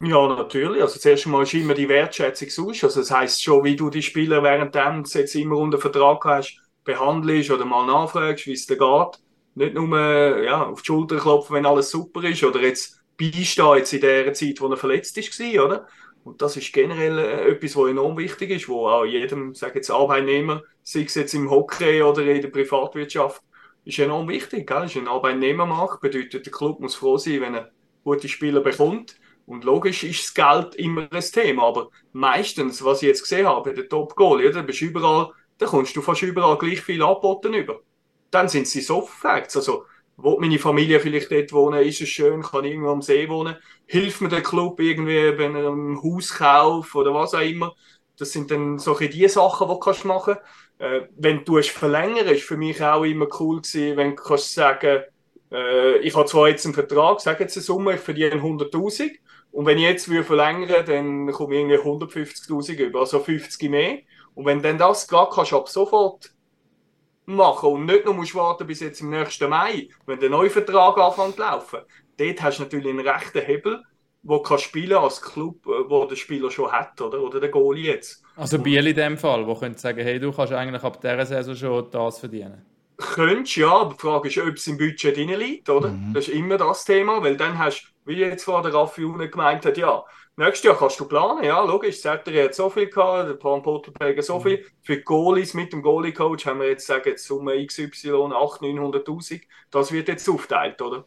Ja, natürlich. Also zuerst einmal ist immer die Wertschätzung aus. Also das heisst schon, wie du die Spieler währenddem du jetzt immer unter Vertrag hast, behandelst oder mal nachfragst, wie es dir geht. Nicht nur äh, ja, auf die Schulter klopfen, wenn alles super ist oder jetzt beistehen jetzt in der Zeit, wo er verletzt ist, oder? Und das ist generell äh, etwas, was enorm wichtig ist, wo auch jedem, sage jetzt Arbeitnehmer, sei es jetzt im Hockey oder in der Privatwirtschaft, ist enorm wichtig. Gell? Ist ein Arbeitnehmermarkt, bedeutet, der Club muss froh sein, wenn er gute Spieler bekommt. Und logisch ist das Geld immer ein Thema, aber meistens, was ich jetzt gesehen habe, bei den Top-Goalie, da bist du überall, da kommst du fast überall gleich viel angeboten über. Dann sind sie Soft Facts. Also, wo meine Familie vielleicht dort wohnen, ist es schön, kann irgendwo am See wohnen, hilft mir der Club irgendwie bei einem Hauskauf oder was auch immer. Das sind dann solche die Sachen, die du machen äh, Wenn du es verlängern, ist für mich auch immer cool gewesen, wenn du kannst sagen, äh, ich habe zwar jetzt einen Vertrag, sage jetzt eine Summe, ich verdiene 100'000 und wenn ich jetzt würde verlängern, dann komme ich irgendwie 150'000 über, also 50 mehr. Und wenn dann das gerade kannst du ab sofort machen und nicht nur musst warten bis jetzt im nächsten Mai, wenn der neue Vertrag anfängt zu laufen, dort hast du natürlich einen rechten Hebel, wo du kannst spielen als Club, äh, wo der Spieler schon hat, oder? Oder der Goalie jetzt. Also Biel in dem Fall, wo könnte sagen, hey, du kannst eigentlich ab dieser Saison schon das verdienen. Könntest, ja, aber die Frage ist, ob es im Budget drin liegt, oder? Mhm. Das ist immer das Thema, weil dann hast du, wie jetzt vorher der Raffi gemeint hat, ja, nächstes Jahr kannst du planen, ja, logisch, Zetter hat so viel gehabt, der Pan Potterberger so viel. Für die Goalies mit dem Goalie-Coach haben wir jetzt, sagen jetzt Summe XY, 800.000, 900.000, das wird jetzt aufteilt, oder?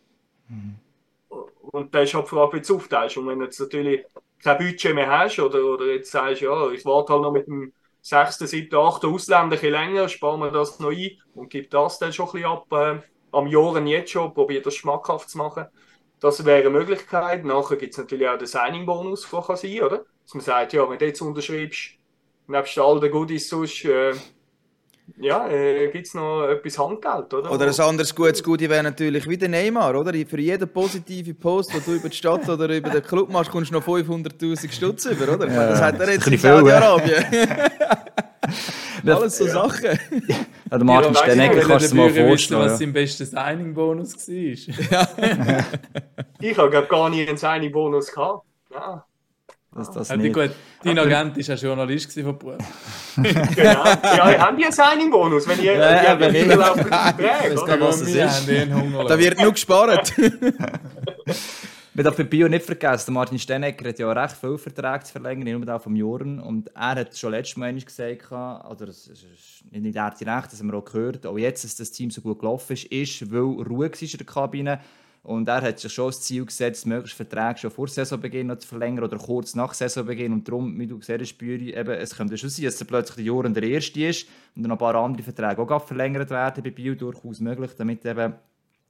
Und da ist halt die Frage, wie du es aufteilst. Und wenn du jetzt natürlich kein Budget mehr hast oder, oder jetzt sagst, ja, ich warte halt noch mit dem sechsten, siebten, achten Ausländer ein länger, sparen wir das noch ein und gib das dann schon ein bisschen ab äh, am Jahren jetzt schon, probiere das schmackhaft zu machen. Das wäre eine Möglichkeit. Nachher gibt es natürlich auch den Signing-Bonus, der kann sein, oder? Dass man sagt, ja, wenn du jetzt unterschreibst, nebst all den Goodies sonst, äh, ja, äh, gibt es noch etwas Handgeld, oder? Oder ein anderes gutes Goodie wäre natürlich wie der Neymar, oder? Für jeden positiven Post, den du über die Stadt oder über den Club machst, kommst du noch 500'000 Stutz über, oder? Meine, das hat er jetzt in ja. Saudi-Arabien. Alles so Sachen. Ja, der Martin Ja, ich nicht, kannst du mal wissen, vorstellen. was ja. sein bester Signing-Bonus war. Ich habe glaub, gar nie einen Signing-Bonus gehabt. Ja, Das, das Ja, gut, dein Agent war ja Journalist von Beruf. genau. Ja, haben die einen Signing-Bonus, wenn ihr Ja, nicht. überlaufende Verträge, was. Da wird nur gespart. Wir dürfen bei Bio nicht vergessen, Martin Stenegger hat ja recht viel Verträge zu verlängern, nicht nur vom Joren. Und er hat schon letztes Mal gesagt, oder das ist nicht er direkt, das haben wir auch gehört, auch jetzt, dass das Team so gut gelaufen ist, ist, weil Ruhe war in der Kabine. Und er hat sich schon das Ziel gesetzt, möglichst Verträge schon vor Saisonbeginn noch zu verlängern oder kurz nach Saisonbeginn. Und darum, wie du gesehen hast, Büri, eben, es könnte schon sein, dass plötzlich der Joren der Erste ist und dann ein paar andere Verträge auch verlängert werden bei Bio durchaus möglich, damit eben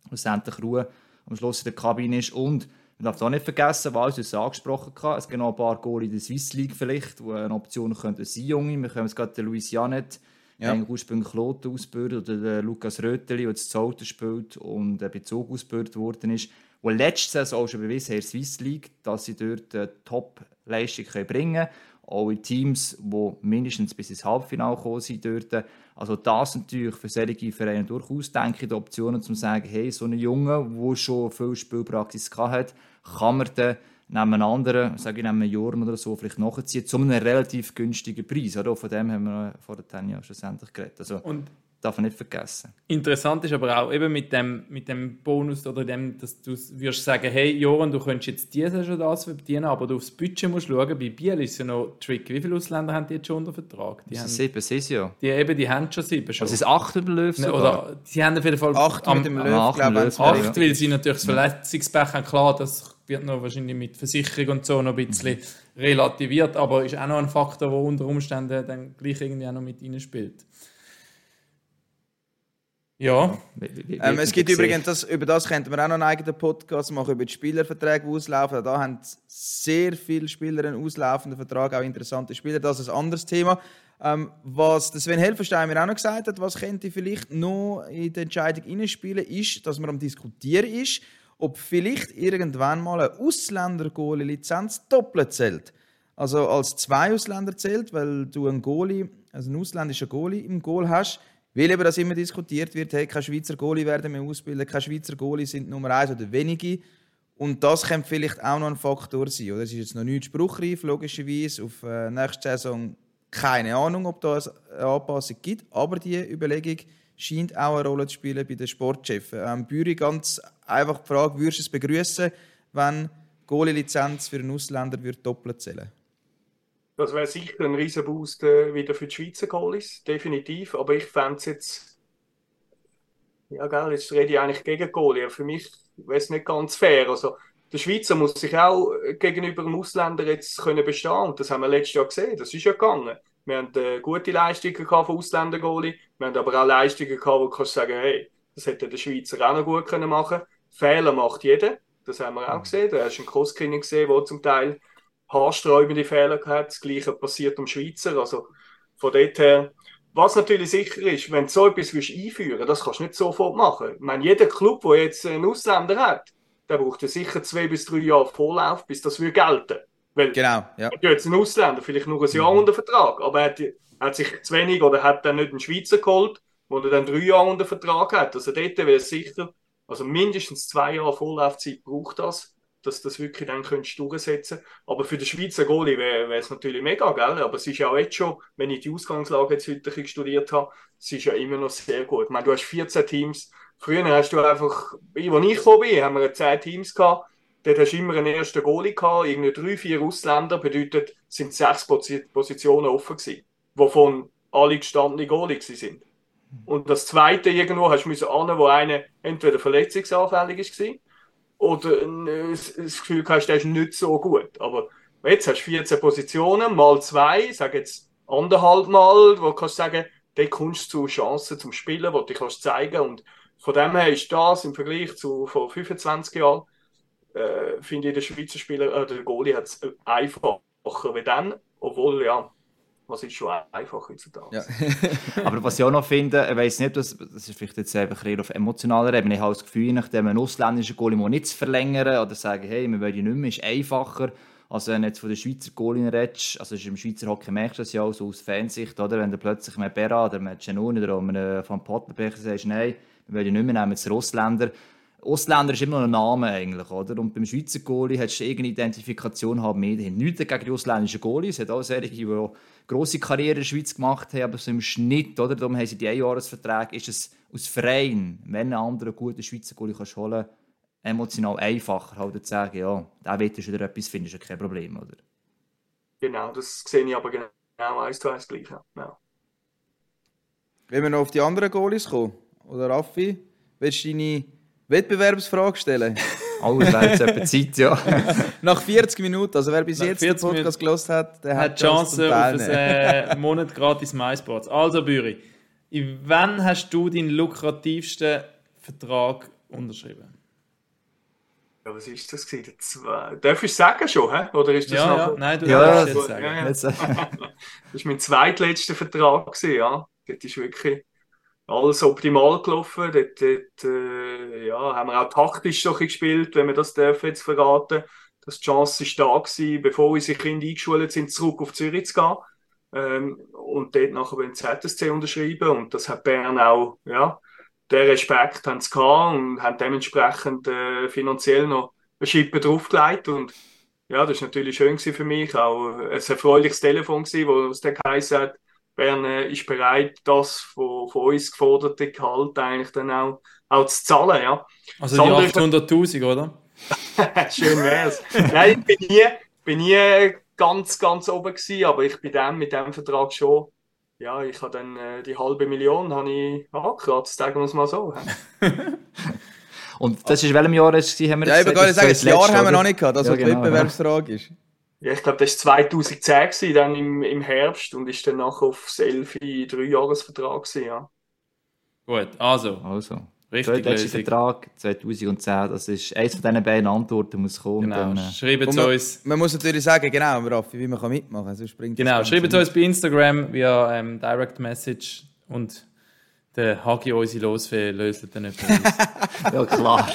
schlussendlich Ruhe am Schluss in der Kabine ist. Und man darf es auch nicht vergessen, weil es angesprochen hat, es gibt noch ein paar Goal in der Swiss League vielleicht, die eine Option könnten sein, Junge. Wir können jetzt gerade den Luis Janet, Ja. eigentlich ursprünglich Kloten ausgebildet, oder den Lukas Röteli, der jetzt Zolter spielt und äh, bei Zug ausgebildet worden ist, der letzte Saison auch schon bewiesen hat der Swiss League, dass sie dort eine Top-Leistung können bringen können. In Teams, die mindestens bis ins Halbfinale gekommen sind dort. Also das natürlich für solche Vereine durchaus, denke ich, die Optionen, zu sagen, hey, so ein Junge, der schon viel Spielpraxis hat, kann man dann neben einem anderen, sage ich, neben einem Jahr oder so, vielleicht nachziehen, zu einem relativ günstigen Preis. Oder? Von dem haben wir vor der ja schlussendlich geredet. Also Und darf man nicht vergessen. interessant ist aber auch eben mit dem, mit dem Bonus oder dem, dass du würdest sagen, hey Joran, du könntest jetzt diese schon das verdienen, aber du aufs Budget musst schauen. Bei Biel ist es ja noch tricky. Wie viele Ausländer haben die jetzt schon unter Vertrag? Die, Das haben, sieben, sie ja. die, eben, die haben schon sieben schon. Also es ist acht über Löw Ne, sogar. oder sie haben auf jeden Fall Acht am, mit dem Löw, acht glaube Löw, ich. ja. acht, weil sie natürlich das Verletzungspech haben. Klar, das wird noch wahrscheinlich mit Versicherung und so noch ein bisschen relativiert, aber ist auch noch ein Faktor, der unter Umständen dann gleich irgendwie auch noch mit reinspielt. Ja, Wie- wie- wie- Ähm, es gibt übrigens, das, über das könnten wir auch noch einen eigenen Podcast machen, über die Spielerverträge, die auslaufen. Da haben sehr viele Spieler einen auslaufenden Vertrag, auch interessante Spieler. Das ist ein anderes Thema. Ähm, was der Sven Helferstein mir auch noch gesagt hat, was könnte vielleicht noch in die Entscheidung hineinspielen, ist, dass man am Diskutieren ist, ob vielleicht irgendwann mal eine Ausländer-Goalie-Lizenz doppelt zählt. Also als zwei Ausländer zählt, weil du einen Goalie, also einen ausländischen Goalie im Goal hast, weil eben das immer diskutiert wird, hey, kein Schweizer Goalie werden mehr ausbilden, kein Schweizer Goalie sind Nummer eins oder wenige. Und das könnte vielleicht auch noch ein Faktor sein. Oder? Es ist jetzt noch nicht spruchreif, logischerweise. Auf äh, nächste Saison keine Ahnung, ob da eine Anpassung gibt, aber die Überlegung scheint auch eine Rolle zu spielen bei den Sportchefs. Ähm, Büri, ganz einfach die Frage, würdest du es begrüßen, wenn Goalie-Lizenz für einen Ausländer doppelt zählen Das wäre sicher ein riesen Boost äh, wieder für die Schweizer Goalies, definitiv. Aber ich fände es jetzt, ja gell, jetzt rede ich eigentlich gegen Goalie, für mich wäre es nicht ganz fair. Also, der Schweizer muss sich auch gegenüber dem Ausländer jetzt können bestehen und das haben wir letztes Jahr gesehen, das ist ja gegangen. Wir haben äh, gute Leistungen gehabt von Ausländer-Goalie, wir haben aber auch Leistungen gehabt, wo du kannst sagen, hey, das hätte der Schweizer auch noch gut können machen. Fehler macht jeder, das haben wir auch gesehen. Da hast du einen Kostkrinig gesehen, der zum Teil haarsträubende Fehler gehabt. Das Gleiche passiert am Schweizer. Also von dort her, was natürlich sicher ist, wenn du so etwas willst einführen willst, das kannst du nicht sofort machen. Ich meine, jeder Club, der jetzt einen Ausländer hat, der braucht ja sicher zwei bis drei Jahre Vorlauf, bis das will gelten Weil Genau, ja. hat jetzt einen Ausländer, vielleicht nur ein Jahr unter Vertrag, aber er hat, hat sich zu wenig oder hat dann nicht einen Schweizer geholt, wo er dann drei Jahre unter Vertrag hat. Also dort wäre es sicher, also mindestens zwei Jahre Vorlaufzeit braucht das, dass das wirklich dann könntest du durchsetzen Aber für den Schweizer Goalie wäre es natürlich mega, gell? Aber es ist ja auch jetzt schon, wenn ich die Ausgangslage jetzt heute ein bisschen studiert habe, es ist ja immer noch sehr gut. Ich meine, du hast 14 Teams. Früher hast du einfach, als ich gekommen bin, haben wir 10 Teams gehabt. Dort hast du immer einen ersten Goalie gehabt, irgendwie drei, vier Ausländer, bedeutet, sind sechs Positionen offen gewesen, wovon alle gestandene Goalie sind. Und das zweite irgendwo hast du müssen an, wo einer entweder verletzungsanfällig war oder das Gefühl hast, der ist nicht so gut. Aber jetzt hast du 14 Positionen, mal zwei, sag jetzt anderthalb Mal, wo du kannst sagen, da kommst du zu Chancen zum Spielen, die du kannst zeigen Und von dem her ist das im Vergleich zu vor 25 Jahren, äh, finde ich, der Schweizer Spieler, äh, der Goalie hat es einfacher wie dann, obwohl, ja, was ist schon einfach heutzutage. Ja. Aber was ich auch noch finde, ich weiß nicht, das, das ist vielleicht jetzt einfach eher auf emotionaler Ebene, ich habe das Gefühl, nachdem ein ausländischer Goalie nicht zu verlängern oder sagen, hey, wir wollen nicht mehr, ist einfacher, also wenn jetzt von den Schweizer Goalien redest, also im Schweizer Hockey merkst du das ja auch so aus Fansicht, oder? Wenn du plötzlich mit Bera oder mit Genun oder mit Van Pottenbecher sagst, nein, wir wollen nicht mehr nehmen, jetzt Russländer, Ausländer ist immer noch ein Name eigentlich, oder? Und beim Schweizer Goalie hast du irgendeine Identifikation haben Medien. Nichts gegen die ausländischen Goalies. Es hat auch solche, die grosse Karriere in der Schweiz gemacht haben, aber so im Schnitt, oder? Darum haben sie die Einjahresverträge. Ist es aus Verein, wenn einen anderen guten Schweizer Goalie kannst holen emotional einfacher, halt zu sagen, ja, da wird du wieder etwas finden, ist ja kein Problem, oder? Genau, das sehe ich aber genau eins zu eins gleich. Ja. Wenn wir noch auf die anderen Goalies kommen, oder Raffi, willst du deine Wettbewerbsfrage stellen? Das wäre jetzt etwa Zeit, ja. Nach 40 Minuten, also wer bis Nach jetzt den Podcast gelost hat, der hat, hat Chance auf einen äh, Monat gratis MySports. Also, Büri, wann hast du deinen lukrativsten Vertrag unterschrieben? Ja, was ist das gewesen? Zwei... Darf ich sagen schon, hä? oder ist das ja, noch... Ja, nein, du ja, darfst jetzt sagen. Ja, ja. das war mein zweitletzter Vertrag, gewesen, ja. Das ist wirklich alles optimal gelaufen. Dort, dort äh, ja, haben wir auch taktisch so gespielt, wenn wir das dürfen jetzt verraten. dass die Chance ist da gewesen, bevor unsere Kinder eingeschult sind, zurück auf Zürich zu gehen. Ähm, und dort nachher beim ZSC unterschreiben. Und das hat Bern auch, ja, den Respekt haben sie gehabt und haben dementsprechend äh, finanziell noch eine Schippe draufgelegt. Und ja, das war natürlich schön für mich. Auch ein erfreuliches Telefon, gewesen, wo es der geheißen hat, Bern ist bereit, das von, von uns geforderte Gehalt eigentlich dann auch, auch zu zahlen. Ja. Also die 800'000, oder? Schön wär's. Nein, ich bin nie, bin nie ganz, ganz oben gewesen, aber ich bin dann mit dem Vertrag schon, ja, ich habe dann äh, die halbe Million habe ich angekratzt, sagen wir es mal so. Und das ist welchem Jahr haben wir Ja, ich würde sagen, das Jahr haben wir noch nicht gehabt, dass ja, genau, die Wettbewerbsfrage ist. Ja, ich glaube, das war 2010 gewesen, dann im, im Herbst und ist dann nachher auf Selfie Dreijahresvertrag gewesen, ja. Gut, also. Also. Richtig der letzte Vertrag 2010, das ist eins von diesen beiden Antworten muss kommen. Genau, dann, äh, schreibt es uns. Man muss natürlich sagen, genau, Raffi, wie man kann mitmachen kann. Sonst genau, schreibt es uns bei Instagram via ähm, Direct Message und der Hagi unsere Losfee löst dann nicht mehr Ja, klar.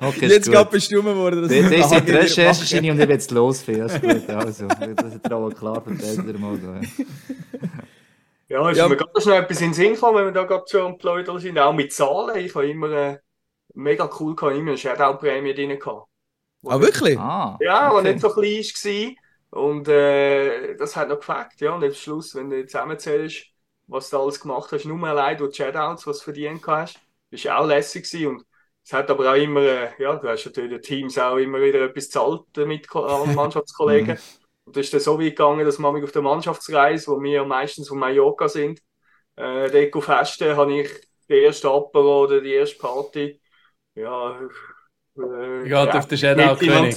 Okay, jetzt gerade bestimmt worden, dass das, das sind die Recherche und ich jetzt Losfee. Das ist gut, also. Das ist aber klar vertreten. Mal da, ja. ja, ist ja. mir gerade noch etwas in den Sinn gekommen, wenn wir da gerade schon am Pläudern sind. Auch mit Zahlen. Ich habe immer äh, mega cool gehabt, immer eine Shoutout-Prämie drin gehabt. Ah, wirklich? Ah, ja, okay. nicht so klein war. Und äh, das hat noch gefällt. Ja, und am Schluss, wenn du zusammenzählst, was du alles gemacht hast, nur allein durch Chatouts, was du verdient hast, ist auch lässig gewesen. Und es hat aber auch immer, äh, ja, du hast natürlich den Teams auch immer wieder etwas zahlt mit an Mannschaftskollegen. Mhm. und das ist dann so weit gegangen, dass man auf der Mannschaftsreise, wo wir meistens von Mallorca sind, äh, dort Festen, habe ich die erste Apero oder die erste Party, ja, äh, Geht ja, auf den Shadow-König.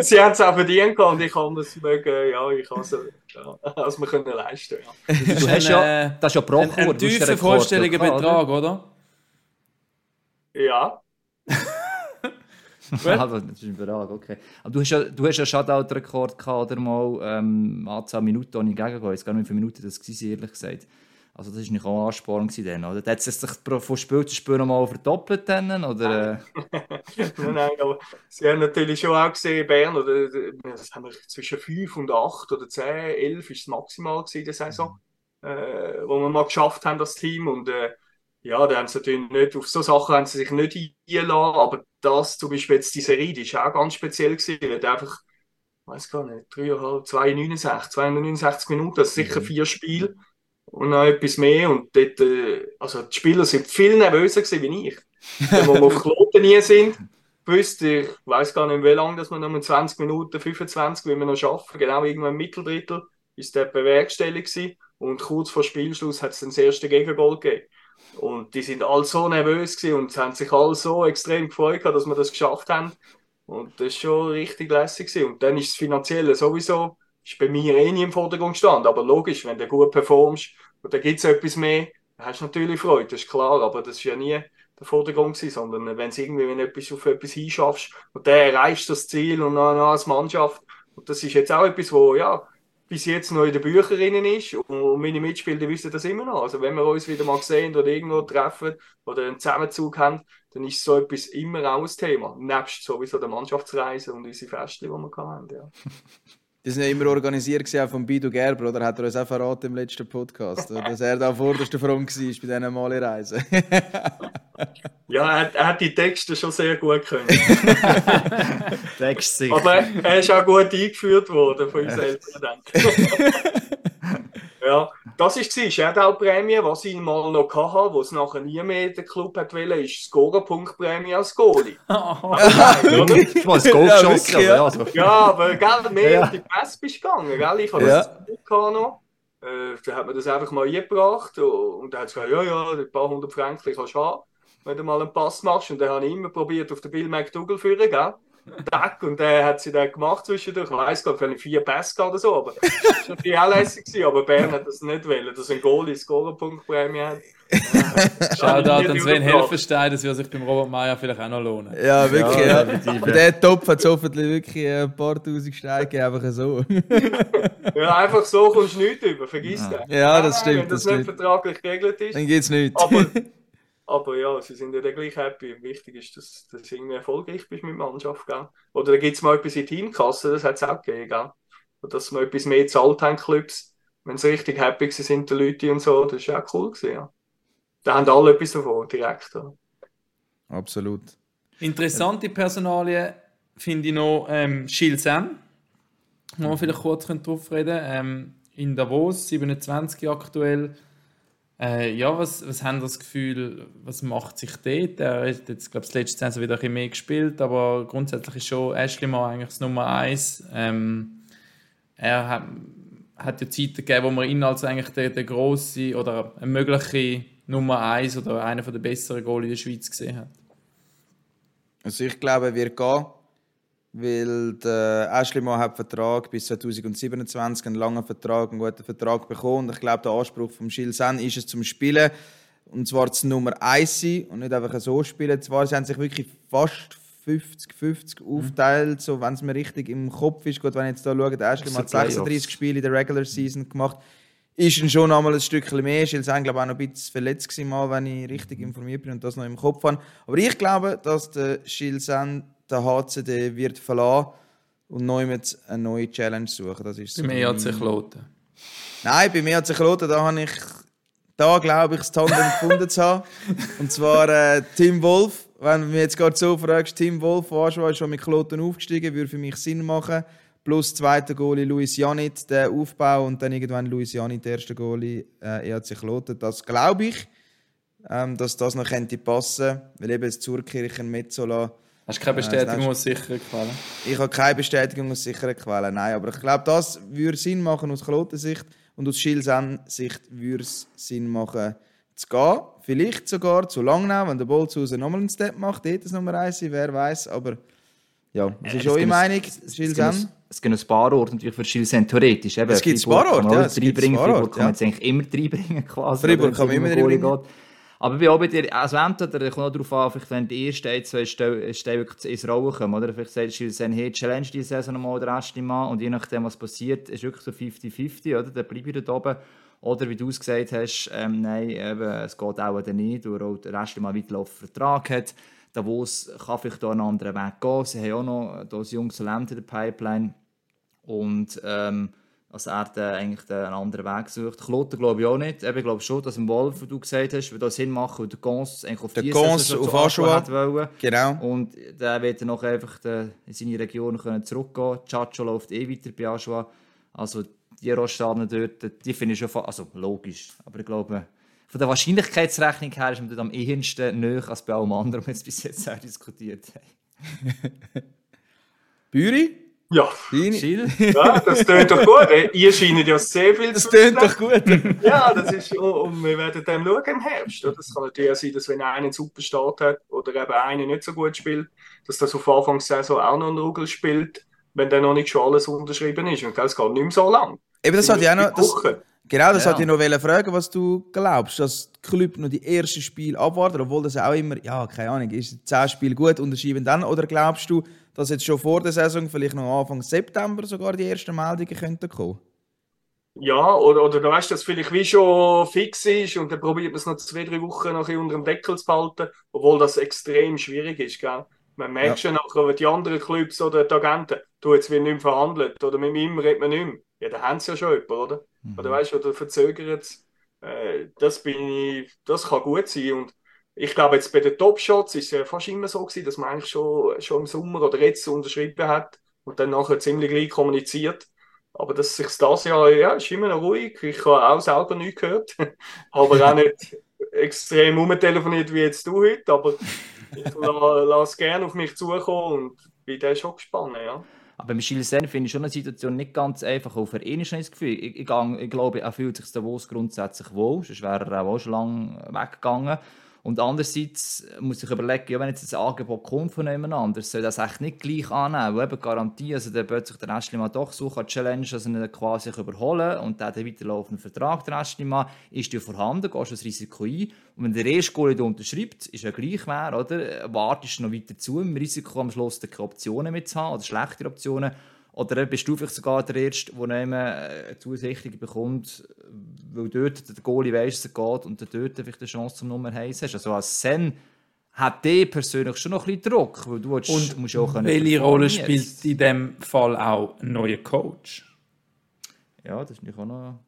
Sie haben es auch verdient und ich kann es mögen, ja, ich kann es ja, also wir können leisten. Ja. Du hast ja, das ist ja Bruch, ein, ein tiefer vorstelliger Betrag, oder? Ja. also, das ist ein Betrag, okay. Aber du hast ja, du hast ja Shutout-Rekord gehabt, oder mal, ähm, Anzahl Minuten ohne Gegengehen. Ich weiß gar nicht, wie viele Minuten das war, ehrlich gesagt. Also das war nicht auch Ansporn dann, oder? Hat es sich von Spiel zu Spiel mal verdoppelt dann, oder? nein, nein, aber sie haben natürlich schon auch gesehen, Bern, oder, das haben wir zwischen 5 und 8 oder 10, 11 ist das maximal gewesen, der Saison, mhm. äh, wo wir mal geschafft haben, das Team, und äh, ja, da haben sie natürlich nicht, auf so Sachen haben sie sich nicht eingeladen, aber das zum Beispiel jetzt die Serie, die ist auch ganz speziell gewesen, weil einfach, ich weiß gar nicht, 3,5, 269, 269 Minuten, das sind sicher vier Spiele und noch etwas mehr und dort, äh, also die Spieler sind viel nervöser wie ich. Wenn wir auf Kloten nie sind, gewusst, ich weiß gar nicht, wie lange, dass wir noch 20 Minuten, 25, wie wir noch schaffen, genau irgendwann im Mitteldrittel, ist der bewerkstelligt gewesen und kurz vor Spielschluss hat es dann das erste Gegengol gegeben. Und die sind alle so nervös und haben sich alle so extrem gefreut, dass wir das geschafft haben. Und das ist schon richtig lässig. Und dann ist das Finanzielle sowieso, ist bei mir eh nie im Vordergrund gestanden. Aber logisch, wenn du gut performst und da gibt es etwas mehr, dann hast du natürlich Freude, das ist klar. Aber das ist ja nie der Vordergrund gewesen, sondern wenn du irgendwie, wenn du etwas auf etwas hinschaffst und dann erreichst das Ziel und dann als Mannschaft. Und das ist jetzt auch etwas, wo, ja, bis jetzt noch in den Büchern ist. Und meine Mitspieler wissen das immer noch. Also wenn wir uns wieder mal sehen oder irgendwo treffen oder einen Zusammenzug haben, dann ist so etwas immer auch ein Thema. Nebst sowieso der Mannschaftsreise und unsere Feste, die wir haben. Ja. Die sind ja immer organisiert auch von Bido Gerber, oder? Hat er uns auch verraten im letzten Podcast, dass er da vorderster Front war bei diesen Mali-Reisen. ja, er, er, hat die Texte schon sehr gut können. Texte. Aber er ist auch gut eingeführt worden von uns Eltern. ja, das war die Shadow-Prämie, was ich mal noch hatte, wo es nachher nie mehr der Club hat wollen, ist Scorer-Punkt-Prämie als Goalie. Oh. Ja, du hast Goal ja, geschossen. Ja. Also. ja, aber gell, mehr ja. die Pass bist gegangen. Gell? Ich habe ja. das noch. Äh, da hat man das einfach mal eingebracht und dann hat gesagt, ja, ja, ein paar hundert Franken kannst du haben, wenn du mal einen Pass machst. Und dann habe ich immer probiert, auf den Bill McDougall zu führen, gell? Tag und der hat sie dann gemacht zwischendurch. Ich weiß gar nicht, wenn vier Pässe oder so, aber das war natürlich auch lässig. Aber Bern hat das nicht wollen, dass ein Goal in Scorerpunktprämie hat. Shoutout an Sven Helferstein, das würde sich beim Robert Meyer vielleicht auch noch lohnen. Ja, wirklich. Ja, ja. Der Topf hat hoffentlich wirklich ein paar tausend Steine einfach so. ja, einfach so kommst du nichts über, vergiss ja. das. Ja, das stimmt. Wenn das, das nicht vertraglich geregelt ist. Dann geht es nichts. Aber, aber ja, sie sind ja dann gleich happy. Wichtig ist, dass, dass du irgendwie erfolgreich bist mit der Mannschaft. Gell? Oder da gibt es mal etwas in Teamkasse, das hat es auch gegeben. Gell? Oder dass wir etwas mehr zahlt haben, Clubs. Wenn sie richtig happy sind, die Leute und so, das war auch cool. Gewesen, ja. Da haben alle etwas davon, direkt. Ja. Absolut. Interessante Personalien finde ich noch ähm, Gilles Sam. Wo wir vielleicht kurz drauf reden ähm, In Davos, 27 aktuell. Äh, ja, was, was haben das Gefühl, was macht sich dort? Er hat jetzt, glaube ich, das letzte wieder ein mehr gespielt, aber grundsätzlich ist schon Ashley mal eigentlich das Nummer eins. Ähm, er hat, hat ja Zeiten gegeben, wo man ihn als eigentlich der, der grosse oder eine mögliche Nummer 1 oder einer der besseren Goal in der Schweiz gesehen hat? Also ich glaube, wird gehen, weil der Ashley Moore hat Vertrag bis 2027, einen langen Vertrag, einen guten Vertrag bekommen. Und ich glaube, der Anspruch von Gilles Sen ist es zum Spielen und zwar das Nummer 1 sein und nicht einfach so spielen. Zwar sie haben sich wirklich fast 50-50 mhm. aufteilt, so, wenn es mir richtig im Kopf ist. Gut, wenn ich jetzt hier schaue, der Ashley hat 36 Spiele in der Regular Season gemacht ist dann schon einmal ein Stückchen mehr. Schilsen glaube auch noch ein bisschen verletzt gewesen, mal, wenn ich richtig informiert bin und das noch im Kopf habe. Aber ich glaube, dass der Schilsen der HCD wird verlassen und neu mit eine neue Challenge suchen. Das ist so bei mir hat sich Kloten. Nein, bei mir hat sich Kloten. Da habe ich, da glaube ich, das Tandem gefunden zu haben. Und zwar äh, Tim Wolf. Wenn du mich jetzt gerade so fragst, Tim Wolf, ist schon mit Kloten aufgestiegen, würde für mich Sinn machen plus zweiter Goalie Luis Janit, der Aufbau und dann irgendwann Luis Janit, der erste Goalie, äh, EHC Kloten. Das glaube ich, ähm, dass das noch könnte passen, weil eben das Zurkirchen Metzola Hast du keine äh, Bestätigung äh, aus sicheren Quellen? Ich habe keine Bestätigung aus sicheren Quellen, nein. Aber ich glaube, das würde Sinn machen aus Kloten-Sicht und aus Schilsen-Sicht würde es Sinn machen, zu gehen. Vielleicht sogar zu Langnau, wenn der Bolzhausen nochmal einen Step macht, dort das Nummer 1 wer weiß. Aber ja, das ist auch eure Meinung, Schilsen? es gibt ein paar Orte natürlich für Schilsen theoretisch. Eben, es gibt ein paar Orte, ja. Es gibt ein paar Orte, kann man jetzt eigentlich immer reinbringen quasi. Freiburg kann man immer reinbringen. Aber bei auch bei dir, also entweder, kommt noch darauf an, vielleicht wenn die ersten zwei Stellen wirklich ins Rollen kommen, oder? Vielleicht sagt Schilsen, hey, challenge diese Saison mal den Rest Mal und je nachdem, was passiert, ist wirklich so 50-50, oder? Dann bleibe ich da oben. Oder wie du es gesagt hast, ähm, nein, eben, es geht auch dann nicht, weil auch der Rest mal weiterlaufenden Vertrag hat. Davos kann vielleicht hier einen anderen Weg gehen. Sie haben auch noch das junge Talent in der Pipeline. Und ähm, dass er den, eigentlich den, einen anderen Weg sucht. Kloten glaube ich auch nicht. Eben, ich glaube schon, dass im Wolf, wie du gesagt hast, würde das Sinn machen, weil der Gons eigentlich auf die Gons auf Aschua. wollen. Genau. Und der wird dann noch einfach den, in seine Region können zurückgehen. Chacho läuft eh weiter bei Aschua. Also die Rostaner dort, die finde ich schon, also logisch. Aber ich glaube, von der Wahrscheinlichkeitsrechnung her ist man dort am ehesten näher als bei allem anderen, was wir bis jetzt auch diskutiert haben. Büri? Ja, Deine? Schill? ja das tönt doch gut. Äh, Ihr scheint ja sehr viel Das zu tönt wissen. doch gut. Ja, das ist, und- und wir werden dann schauen im Herbst. Oder? Das kann natürlich auch sein, dass wenn einer einen super Start hat oder eben einer nicht so gut spielt, dass das auf Anfang der Saison auch noch einen Ruggel spielt, wenn dann noch nicht schon alles unterschrieben ist. Und das geht nicht mehr so lang. Eben, das hat ja auch noch. Das, Wochen. genau, das Ja. hatte ich noch fragen, was du glaubst, dass die Club noch die ersten Spiele abwarten, obwohl das auch immer, ja, keine Ahnung, ist 10 Spiele gut, unterschreiben dann? Oder glaubst du, dass jetzt schon vor der Saison, vielleicht noch Anfang September, sogar die ersten Meldungen könnten kommen? Ja, oder, oder du weißt, dass vielleicht wie schon fix ist und dann probiert man es noch zwei, drei Wochen noch unter dem Deckel zu behalten, obwohl das extrem schwierig ist. Gell? Man merkt schon nachher, wenn die anderen Clubs oder die Agenten, du, jetzt wird nicht mehr verhandelt oder mit ihm redet man nicht mehr. Ja, dann haben sie ja schon jemanden, oder? Oder weißt du, oder verzögert es. Äh, das, bin ich, das kann gut sein. Und ich glaube, jetzt bei den Top-Shots ist es fast immer so gewesen, dass man eigentlich schon, schon im Sommer oder jetzt unterschrieben hat und dann nachher ziemlich gleich kommuniziert. Aber dass sich das Jahr, ja, ist immer noch ruhig. Ich habe auch selber nichts gehört. aber auch nicht extrem umtelefoniert wie jetzt du heute. Aber ich la- lasse es gerne auf mich zukommen und bin da schon gespannt. Ja. Aber mit Gilles Sen finde ich schon eine Situation nicht ganz einfach. Auch für ihn ist das Gefühl. Ich, ich, ich glaube, er fühlt sich Davos grundsätzlich wohl. Sonst wäre er auch schon lange weggegangen. Und andererseits muss ich überlegen, ja, wenn jetzt ein Angebot kommt von jemand soll das echt nicht gleich annehmen. Weil eben Garantie, also der plötzlich der Ashley mal doch so kann Challenge, also ihn quasi überholen und der hat einen weiterlaufenden Vertrag, der mal, ist ja vorhanden, gehst du das Risiko ein. Und wenn der erste Goalie da unterschreibt, ist ja gleich wer, oder? Wartest du noch weiter zu, im Risiko am Schluss keine Optionen mit zu haben oder schlechtere Optionen. Oder bist du vielleicht sogar der Erste, der eine Zusicherung bekommt, weil dort der Goalie weiss, dass er geht und dort vielleicht eine Chance zum Nummer 1 hast. Also als Sen hat der persönlich schon noch ein bisschen Druck, weil du willst, Und musst auch können welche Rolle jetzt. spielt in dem Fall auch ein neuer Coach? Ja, das ist natürlich auch noch...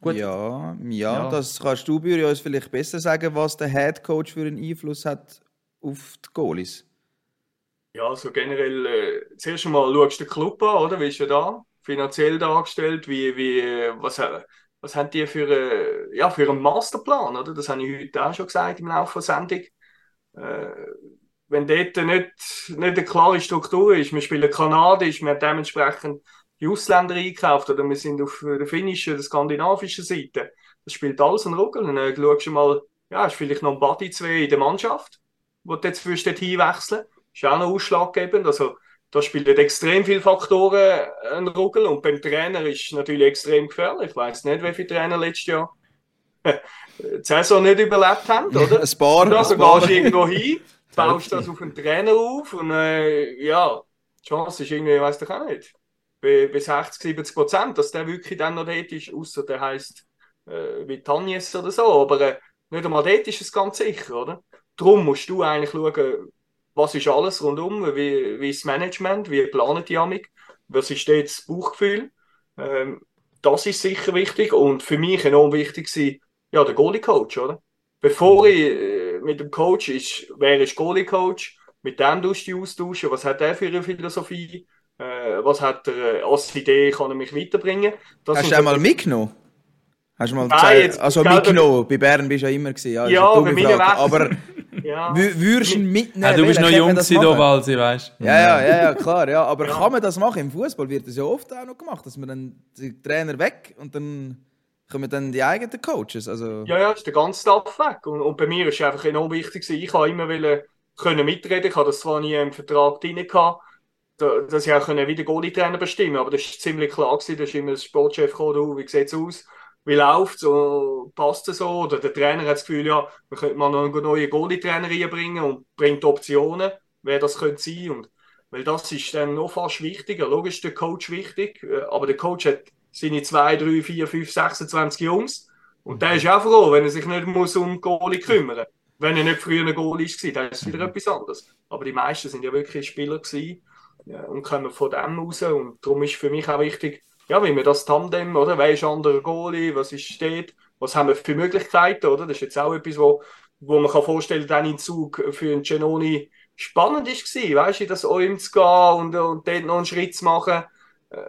Gut. Ja, ja, Ja. das kannst du Büri uns vielleicht besser sagen, was der Head Coach für einen Einfluss hat auf die Goalies. Ja, also generell, äh, zuerst einmal schaust du den Club an, oder? Wie ist er da? Finanziell dargestellt? Wie, wie, äh, was, ha- was haben die für, äh, ja, für einen Masterplan, oder? Das habe ich heute auch schon gesagt im Laufe der Sendung. Äh, wenn dort nicht, nicht eine klare Struktur ist, wir spielen kanadisch, wir haben dementsprechend die Ausländer eingekauft, oder wir sind auf der finnischen, der skandinavischen Seite. Das spielt alles einen. Und dann schaust du mal, ja, ist vielleicht noch ein Buddy zwei in der Mannschaft, wo du jetzt würdest dort hinwechseln ist auch noch ausschlaggebend. Also, da spielen extrem viele Faktoren einen Ruggel und beim Trainer ist es natürlich extrem gefährlich. Ich weiß nicht, wie viele Trainer letztes Jahr die Saison nicht überlebt haben, oder? Ein paar, also ein paar. gehst irgendwo hin, baust das auf einen Trainer auf und äh, ja, die Chance ist irgendwie, weiß ich auch nicht, bei, bei 60, 70 Prozent, dass der wirklich dann noch dort ist, außer der heisst äh, wie Tanjes oder so, aber äh, nicht einmal dort ist es ganz sicher, oder? Darum musst du eigentlich schauen, was ist alles rundum, wie, wie ist das Management, wie planen die Amik, was ist dort das Bauchgefühl. Ähm, das ist sicher wichtig und für mich enorm wichtig war, ja, der Goalie-Coach, oder? Bevor ich äh, mit dem Coach ist, wer ist Goalie-Coach, mit dem tust du dich austauschen, was hat er für eine Philosophie, äh, was hat er äh, als Idee, kann er mich weiterbringen. Das Hast du einmal mitgenommen? Hast du mal Nein, gesagt, jetzt- also mitgenommen, bei Bern bist du ja immer gewesen. Ist Ja, bei mir. Aber ja. wü- würdest du ihn mitnehmen? Ja, du bist noch jung das gewesen, Walsi, weißt du? Ja, ja, ja, ja, klar, ja. Aber Ja. kann man das machen? Im Fußball wird das ja oft auch noch gemacht, dass man dann die Trainer weg und dann kommen dann die eigenen Coaches. Also, Ja, ja, ist der ganze Staff weg. Und, und bei mir ist es einfach enorm wichtig, ich habe immer wollen, können mitreden. Ich habe das zwar nie im Vertrag drin gehabt, da- dass ich auch können, wie der Goalie-Trainer bestimmen aber das ist ziemlich klar gewesen. Da ist immer der Sportchef gekommen, wie sieht es aus? Wie läuft es? Passt es so? Oder der Trainer hat das Gefühl, ja, wir könnten mal noch einen neuen Goalie-Trainer reinbringen und bringt Optionen, wer das könnte sein. Und, weil das ist dann noch fast wichtiger. Logisch ist der Coach wichtig, äh, aber der Coach hat seine 2, 3, 4, 5, 26 Jungs. Und der ist auch froh, wenn er sich nicht muss um Goalie kümmern muss. Wenn er nicht früher ein Goalie war, dann ist es wieder etwas anderes. Aber die meisten sind ja wirklich Spieler gewesen ja, und kommen von dem raus. Und darum ist für mich auch wichtig, ja, wie wir das Tandem, oder? Wer ist anderer Goalie? Was ist steht? Was haben wir für Möglichkeiten, oder? Das ist jetzt auch etwas, wo, wo man kann vorstellen, dann in Zug für einen Genoni spannend ist gewesen, weißt du, das OM zu gehen und, und dort noch einen Schritt zu machen. Äh,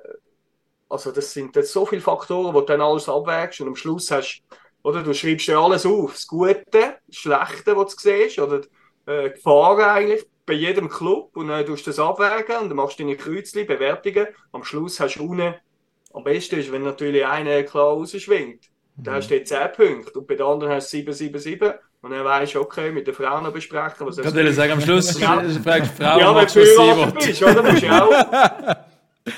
Also das sind jetzt so viele Faktoren, wo du dann alles abwägst und am Schluss hast, oder du schreibst ja alles auf, das Gute, das Schlechte, was du siehst, oder äh, Gefahren eigentlich bei jedem Club und dann tust du das abwägen und dann machst du deine Kreuzchen, Bewertungen. Am Schluss hast du unten, am besten ist, wenn natürlich einer klar rausschwingt. Dann hast du dort 10 Punkte und bei den anderen hast du 7, 7, 7 und dann weißt du, okay, mit den Frauen noch besprechen, was Ich kann dir sagen, am Schluss Ja. fragst du die Frau, ja, wenn du du was sie verheiratet bist, oder? Musst du auch.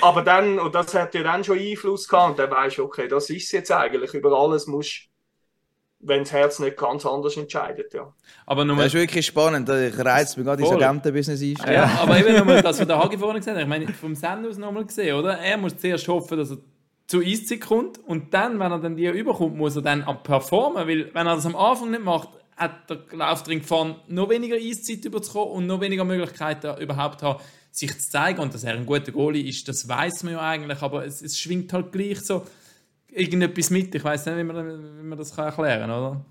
Aber dann, und das hat ja dann schon Einfluss gehabt, und dann weißt du, okay, das ist jetzt eigentlich. Über alles musst wenn das Herz nicht ganz anders entscheidet, ja. Aber nur Das ist wirklich spannend. Ich reizt mich gerade ins. Agentenbusiness einstellen. Ja, aber eben nochmal das, was der Hagi vorhin gesagt hat. Ich meine, vom Sen aus nochmal gesehen, oder? Er muss zuerst hoffen, dass er zu Eiszeit kommt und dann, wenn er dann die überkommt, muss er dann performen, weil wenn er das am Anfang nicht macht, hat der Laufring gefahren, noch weniger Eiszeit überzukommen und noch weniger Möglichkeiten überhaupt haben, sich zu zeigen. Und dass er ein guter Goalie ist, das weiß man ja eigentlich, aber es, es schwingt halt gleich so irgendetwas mit. Ich weiß nicht, wie man, wie man das kann erklären kann, oder?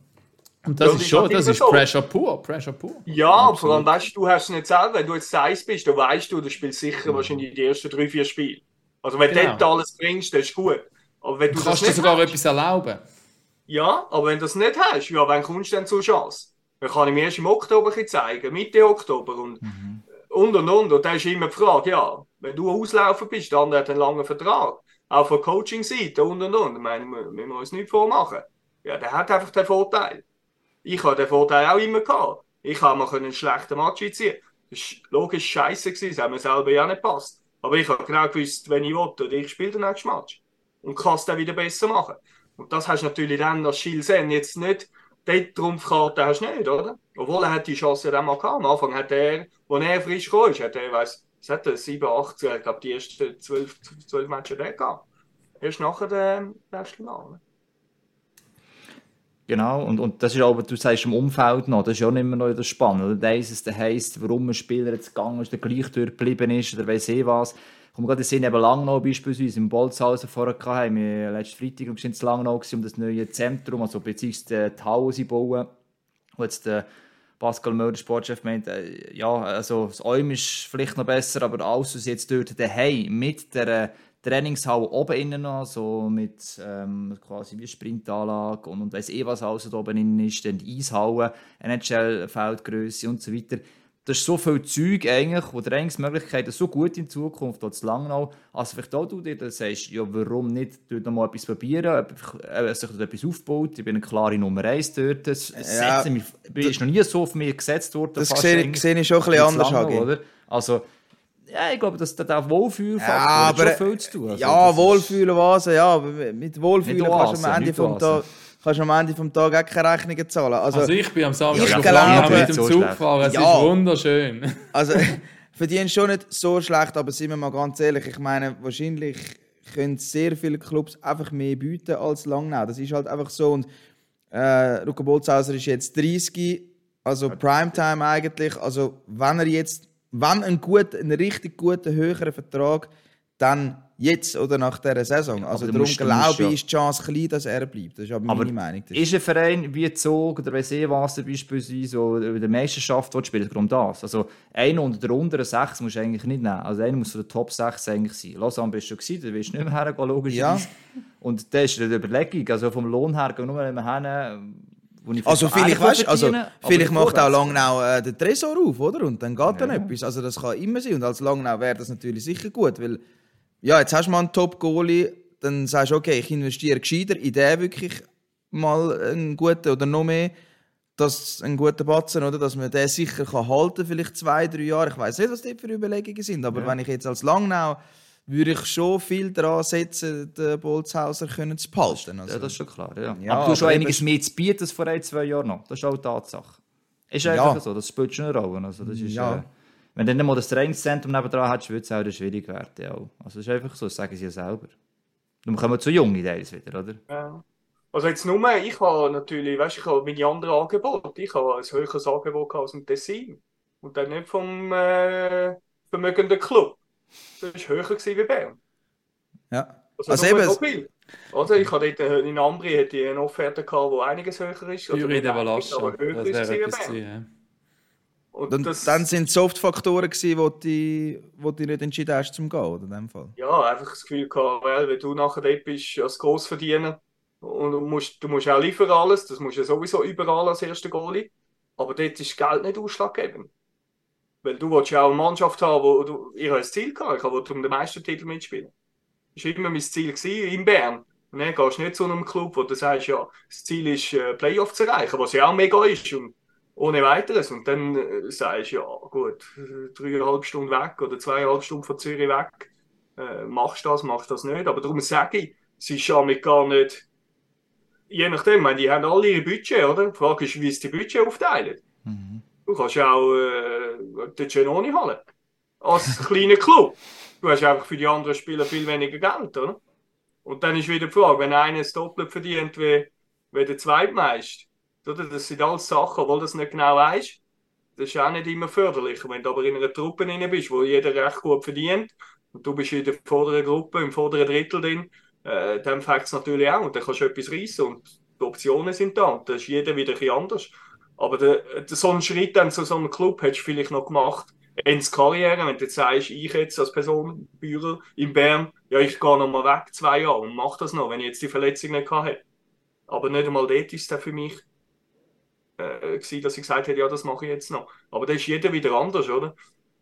Und das Ja, ist das schon, das ist so. Pressure pur, Pressure pur. Ja, vor allem weißt du, du hast es nicht selber. Wenn du jetzt Eis bist, dann weißt du, du spielst sicher wahrscheinlich die ersten drei, vier Spiele. Also wenn Genau. du dort alles bringst, das ist gut. Aber wenn du kannst dir sogar hast, etwas erlauben. ja, aber wenn du das nicht hast, ja, wann kommst du denn zur Chance? Dann kann ich mir erst im Oktober zeigen, Mitte Oktober und und und und. Und dann ist immer die Frage, ja, wenn du auslaufen bist, der andere hat einen langen Vertrag, auch von Coaching-Seite und und und. Ich meine, wir müssen uns nicht vormachen. Ja, der hat einfach den Vorteil. Ich habe den Vorteil auch immer gehabt. Ich habe mal einen schlechten Match einziehen. Das war logisch scheiße, gewesen, das hat mir selber ja nicht gepasst. Aber ich habe genau gewusst, wenn ich will, oder ich spiele den nächsten Match. Und kann es dann wieder besser machen. Und das hast du natürlich dann als Schilsen jetzt nicht. Die Trumpfkarte hast du nicht, oder? Obwohl er hat die Chance dann mal gehabt. Am Anfang hat er, als er frisch gekommen ist, hat er, weiss, was hat er, 7, 8, ich glaube, die ersten 12, 12 Matches hat er gehabt. Erst nachher der letzte Mal. Genau, und, und das ist aber, du sagst im Umfeld noch, das ist ja nicht immer noch das Spannende. Oder das heisst, warum ein Spieler jetzt gegangen ist, der gleich durchgeblieben ist, oder weiss ich was. Ich komme gerade in eben Langnau beispielsweise, im Bolzhausen vorher haben wir letzten Freitag noch in Langnau gewesen, um das neue Zentrum, also beziehungsweise die Halle sie bauen, wo jetzt der Pascal Mörder, Sportchef, meint, äh, ja, also das Eum ist vielleicht noch besser, aber alles, was jetzt dort daheim mit der äh, Trainingshalle oben innen noch, so mit ähm, quasi wie Sprintanlage und, und weiss eh was alles da oben innen ist, dann die Eishalle, NHL-Feldgröße und so weiter. Das ist so viel Zeug eigentlich, wo der eigentlich Möglichkeiten so gut in Zukunft, auch zu Langnau, also vielleicht auch du dir dann sagst, ja warum nicht dort noch mal etwas probieren, ob äh, sich dort etwas aufbaut, ich bin eine klare Nummer 1 dort, das Ja, mich, ist noch nie so auf mich gesetzt worden. Das sehe, sehe ich schon ein bisschen anders, Langnau, oder? Also, ja, ich glaube, dass der auch Wohlfühlfaktor Ja, aber schon viel zu tun. Also, ja, Wohlfühlen, was, ja, aber mit Wohlfühlen kannst du am Ende vom. Tag kannst du am Ende vom Tag auch keine Rechnungen zahlen. Also, Also ich bin am Samstag Ich glaube- mit Nicht dem so Zug gefahren. Es Ja. ist wunderschön. also verdienen schon nicht so schlecht, aber sind wir mal ganz ehrlich, ich meine, wahrscheinlich können sehr viele Clubs einfach mehr bieten als Langnau. Das ist halt einfach so. Und äh, Luca Bolzhauser ist jetzt 30, also Primetime eigentlich. Also wenn er jetzt, wenn ein gut, einen richtig guten höheren Vertrag, dann jetzt oder nach dieser Saison. Also darum glaube ja- ich, ist die Chance klein, dass er bleibt. Das ist aber, Aber meine Meinung. Das ist ein Verein wie Zug oder was, beispielsweise in der Meisterschaft will spielen, um das. Also einer unter der unteren 6 musst du eigentlich nicht nehmen. Also einer muss von der Top 6 eigentlich sein. Lausanne bist du schon gewesen, da wirst du nicht mehr hergehen, logischerweise. Und das ist eine Überlegung. Also vom Lohn her, gehen wir nur immer hin, ich Also vielleicht weißt, also, vielleicht macht auch. Langnau äh, den Tresor auf, oder? Und dann geht dann etwas. Also das kann immer sein. Und als Langnau wäre das natürlich sicher gut, weil ja, jetzt hast du mal einen Top-Goalie, dann sagst du, okay, ich investiere gescheiter in den wirklich mal einen guten oder noch mehr, dass einen guten Batzen, oder? Dass man den sicher kann halten vielleicht zwei, drei Jahre. Ich weiß nicht, was das für Überlegungen sind, aber wenn ich jetzt als Langnau würde ich schon viel daran setzen, den Bolzhauser können zu behalten. Also, Ja, das ist schon klar. Ja. Ja, aber du hast schon einiges mehr zu bieten als vor ein, zwei Jahren noch. Das ist auch eine Tatsache. Ist Ja. einfach so, das spielt schon eine Rolle. Also das ist, Ja. äh, wenn du dann mal das Trainingszentrum nebenan hättest, würde es auch schwierig werden. Ja. Also das ist einfach so, das sagen sie ja selber. Dann kommen wir zu jungen Teils wieder, oder? Ja. Also jetzt nur, ich habe natürlich, weißt du, ich habe meine anderen Angebote. Ich habe ein höheres Angebot aus dem Tessin. Und dann nicht vom äh, vermögenden Club. Das war höher gewesen wie Bern. ja. Also, Also eben-. Oder? Ich hatte dort äh, in Ambri hätte ich eine Offerte gehabt, die einiges höher ist. Also Juri nicht de einiges, Valascha. aber höher Das ist wäre etwas Bern. gewesen, ja. Und Und das, dann sind es Softfaktoren, gewesen, wo du wo du nicht entschieden hast zum Gehen, oder in dem Fall. ja, einfach das Gefühl gehabt, weil, wenn du nachher dort bist als Grossverdiener und du musst, du musst auch liefern alles, das musst du sowieso überall als erster Goalie, aber dort ist Geld nicht ausschlaggebend. Weil du willst ja auch eine Mannschaft haben, wo du, ich habe ein Ziel gehabt, ich wollte um den Meistertitel mitspielen. Das war immer mein Ziel in Bern. Und dann gehst du nicht zu einem Club, wo du sagst, ja, das Ziel ist, äh, Playoff zu erreichen, was ja auch mega ist und ohne weiteres. Und dann äh, sagst du, ja gut, dreieinhalb Stunden weg oder zweieinhalb Stunden von Zürich weg, äh, machst das, machst das nicht. Aber darum sage ich, es ist damit gar nicht, je nachdem, ich meine, die haben alle ihre Budget, oder? Die Frage ist, wie sie die Budget aufteilen. Du kannst auch äh, den Genoni holen. Als kleiner Club. Du hast einfach für die anderen Spieler viel weniger Geld, oder? Und dann ist wieder die Frage, wenn einer das doppelt verdient wie, wie der Zweitmeister? Das sind alles Sachen, obwohl das nicht genau weißt. Das ist auch nicht immer förderlich. Wenn du aber in einer Truppe drin bist, wo jeder recht gut verdient, und du bist in der vorderen Gruppe, im vorderen Drittel drin, äh, dann fängt es natürlich auch. Und dann kannst du etwas reissen und die Optionen sind da. Und da ist jeder wieder ein anders. Aber der, der, so einen Schritt dann zu so einem Club hättest du vielleicht noch gemacht, ins Karriere, wenn du jetzt sagst, ich jetzt als Person, Bührer in Bern, ja, ich gehe noch mal weg, zwei Jahre, und mach das noch, wenn ich jetzt die Verletzung nicht hätte. Aber nicht einmal dort ist dann für mich äh, gewesen, dass ich gesagt hätte, ja, das mache ich jetzt noch. Aber da ist jeder wieder anders, oder?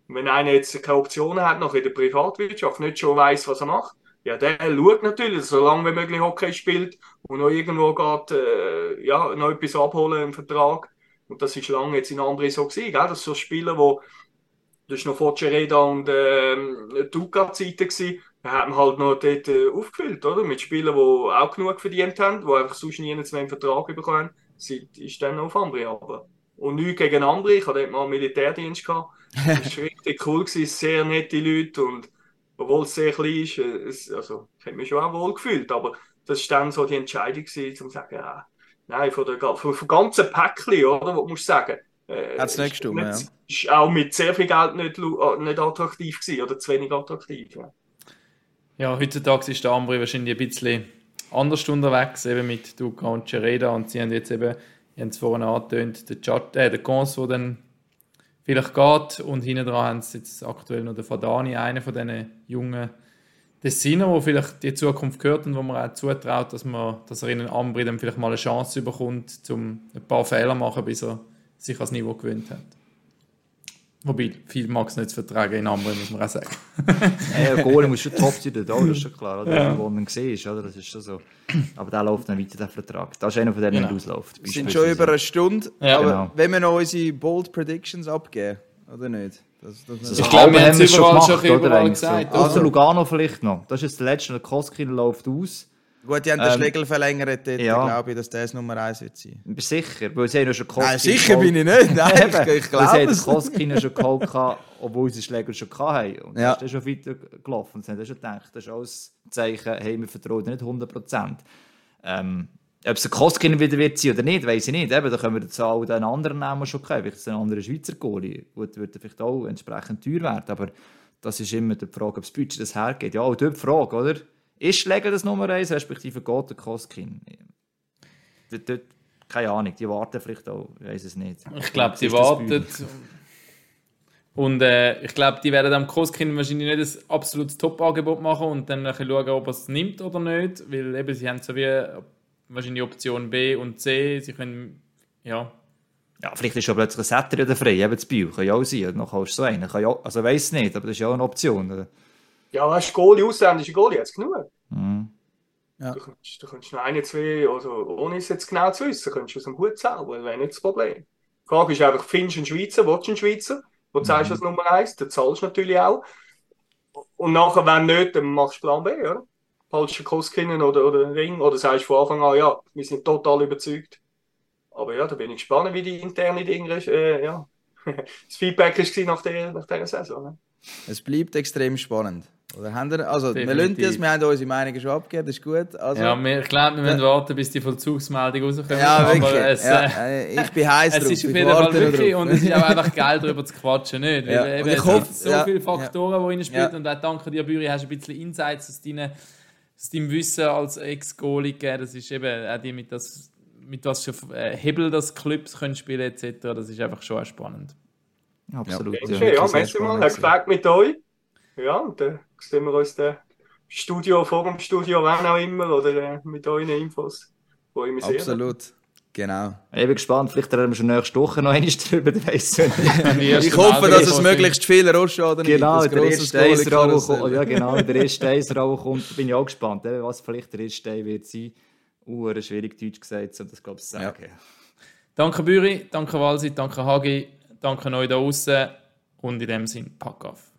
Wenn einer jetzt keine Optionen hat, noch in der Privatwirtschaft, nicht schon weiß, was er macht, ja, der schaut natürlich, so lange wie möglich Hockey spielt und noch irgendwo geht, äh, ja, noch etwas abholen im Vertrag. Und das ist lange jetzt in Ambri so gewesen, gell? dass so Spieler, wo das war noch vor Cereda und ähm, Duca-Zeiten da hat man halt noch dort äh, aufgefüllt, oder? Mit Spielern, die auch genug verdient haben, die einfach sonst nie einen Vertrag bekommen haben, sind, ist dann auf Ambri aber. Und nichts gegen Ambri, ich hatte dort mal einen Militärdienst gehabt. Das war richtig cool, gewesen, sehr nette Leute und obwohl es sehr klein ist, äh, es, also, ich habe mich schon auch wohl gefühlt, aber das war dann so die Entscheidung, gewesen, um zu sagen, ja, nein, von der, von, vom ganzen Päckchen, oder, was musst du sagen, äh, Hat's nicht ist gestimmt, ja. Ist auch mit sehr viel Geld nicht, äh, nicht attraktiv gewesen, oder zu wenig attraktiv. Ja. Ja, heutzutage ist der Ambri wahrscheinlich ein bisschen anders unterwegs, eben mit Duca und Cereda. Und sie haben jetzt eben, ich habe es vorhin angetönt, den, Chat, äh, den Cons, der dann vielleicht geht. Und hinten dran haben sie jetzt aktuell noch den Fadani, einer von diesen jungen Dessiner, wo vielleicht die Zukunft gehört und wo man auch zutraut, dass, man, dass er in den Ambri dann vielleicht mal eine Chance bekommt, um ein paar Fehler zu machen, bis er sich ans Niveau gewöhnt hat. Wobei, viel mag es nicht zu vertragen in Ambri, muss man auch sagen. Ja, der Goalie muss schon top sein, da, das ist schon klar, oder? Ja. wo man siehst, oder? Das ist schon so. Aber der läuft dann weiter, der Vertrag. Das ist einer von denen, der Genau. nicht ausläuft. Wir sind schon über eine Stunde, Ja. aber Genau. wenn wir noch unsere Bold Predictions abgeben, oder nicht? Das, das Ich glaube, wir haben es schon gemacht, schon oder? gesagt, Also oder? Lugano vielleicht noch. Das ist jetzt der letzte, der Koskinen läuft aus. Gut, die haben den Ähm, Schlegel verlängert, dort ja. glaube ich, dass das Nummer 1 wird sein. Bist du sicher? Weil sie haben ja schon Koskinen Nein, sicher bin ich nicht. Nein, ich, ich Weil sie glaube haben den. Koskinen schon geholt, gehabt, obwohl sie Schläger schon hatten. Und Ja. ist dann schon weiter gelaufen. Und sie haben schon gedacht, das ist alles ein Zeichen, hey, wir vertrauen dir nicht 100%. Ähm, ob es ein Koskinen wieder wird sein oder nicht, weiß ich nicht. Eben, da können wir jetzt auch den anderen Namen schon kennen. Vielleicht ein anderer Schweizer Goalie. Gut, wird vielleicht auch entsprechend teuer werden. Aber das ist immer die Frage, ob das Budget das hergeht. Ja, auch dort die Frage, oder? Ist Schläger das Nummer 1, respektive geht der Koskin? Dort, dort, keine Ahnung, die warten vielleicht auch, ich weiß es nicht. Ich glaube, die das warten. Und äh, ich glaube, die werden am Koskin wahrscheinlich nicht ein absolutes Top-Angebot machen und dann ein bisschen schauen, ob er es nimmt oder nicht. Weil eben, sie haben so wie wahrscheinlich Option B und C. Sie können, ja. Ja, vielleicht ist schon plötzlich ein Setter oder frei, eben das Bio, kann ja auch sein. Noch kannst du so einen. Kann ja, also weiß nicht, aber das ist ja auch eine Option. Oder? Ja, weißt du, Goalie, ausländische Goalie, jetzt genug. Mhm. Ja. Du kannst, du kannst noch eine, zwei, also ohne es jetzt genau zu wissen, kannst du aus dem Hut zaubern, das wäre nicht das Problem. Die Frage ist einfach, findest du einen Schweizer, willst du einen Schweizer, wo du sagst, das Nummer eins, dann zahlst du natürlich auch. Und nachher, wenn nicht, dann machst du Plan B, oder? Falsche Kostkinnen oder, oder einen Ring, oder sagst von Anfang an, ja, wir sind total überzeugt. Aber ja, da bin ich gespannt, wie die interne Dinge, äh, ja, das Feedback ist nach der, nach dieser Saison. Ne? Es bleibt extrem spannend. Oder haben wir, also, wir lassen das, wir haben unsere Meinungen schon abgegeben, das ist gut. Also, ja wir, ich glaube, wir müssen warten, bis die Vollzugsmeldung rauskommt. ja, wirklich. Aber es, ja, äh, äh, ich bin heiß es drauf. ist auf ich jeden Fall wirklich, drauf. und es ist auch einfach geil, darüber zu quatschen, nicht? Weil Ja, eben, und ich es hoffe- gibt so ja, viele Faktoren, die reinspielen Ja. und auch danke dir, Büri, hast du ein bisschen Insights aus deinen aus deinem Wissen als Ex-Goalie gegeben. Das ist eben auch die mit, das, mit was für äh, Hebel das Clubs können spielen etc. Das ist einfach schon auch spannend. Absolut. Ja, Ja, ja, ja merci mal. Hat gefällt mit euch. Ja, und dann sehen wir uns dann im Studio, vor dem Studio, wann auch immer, oder äh, mit euren Infos. Freue mich sehr. Absolut. Genau. Ich bin gespannt, vielleicht reden wir schon nächste Woche noch einmal drüber, ich weiss. Ich hoffe, dass es möglichst viele Rohrschaden Genau, gibt. der ein erste grosses Eisrau Goalie-Karussell. kommt, ja genau, der erste kommt, bin ich auch gespannt, was vielleicht der erste Stein wird sein. Uh, schwierig Deutsch gesagt, so das glaube ich zu sagen. Danke Büri, danke Walsi, danke Hagi, danke euch da außen und in dem Sinn, pack auf.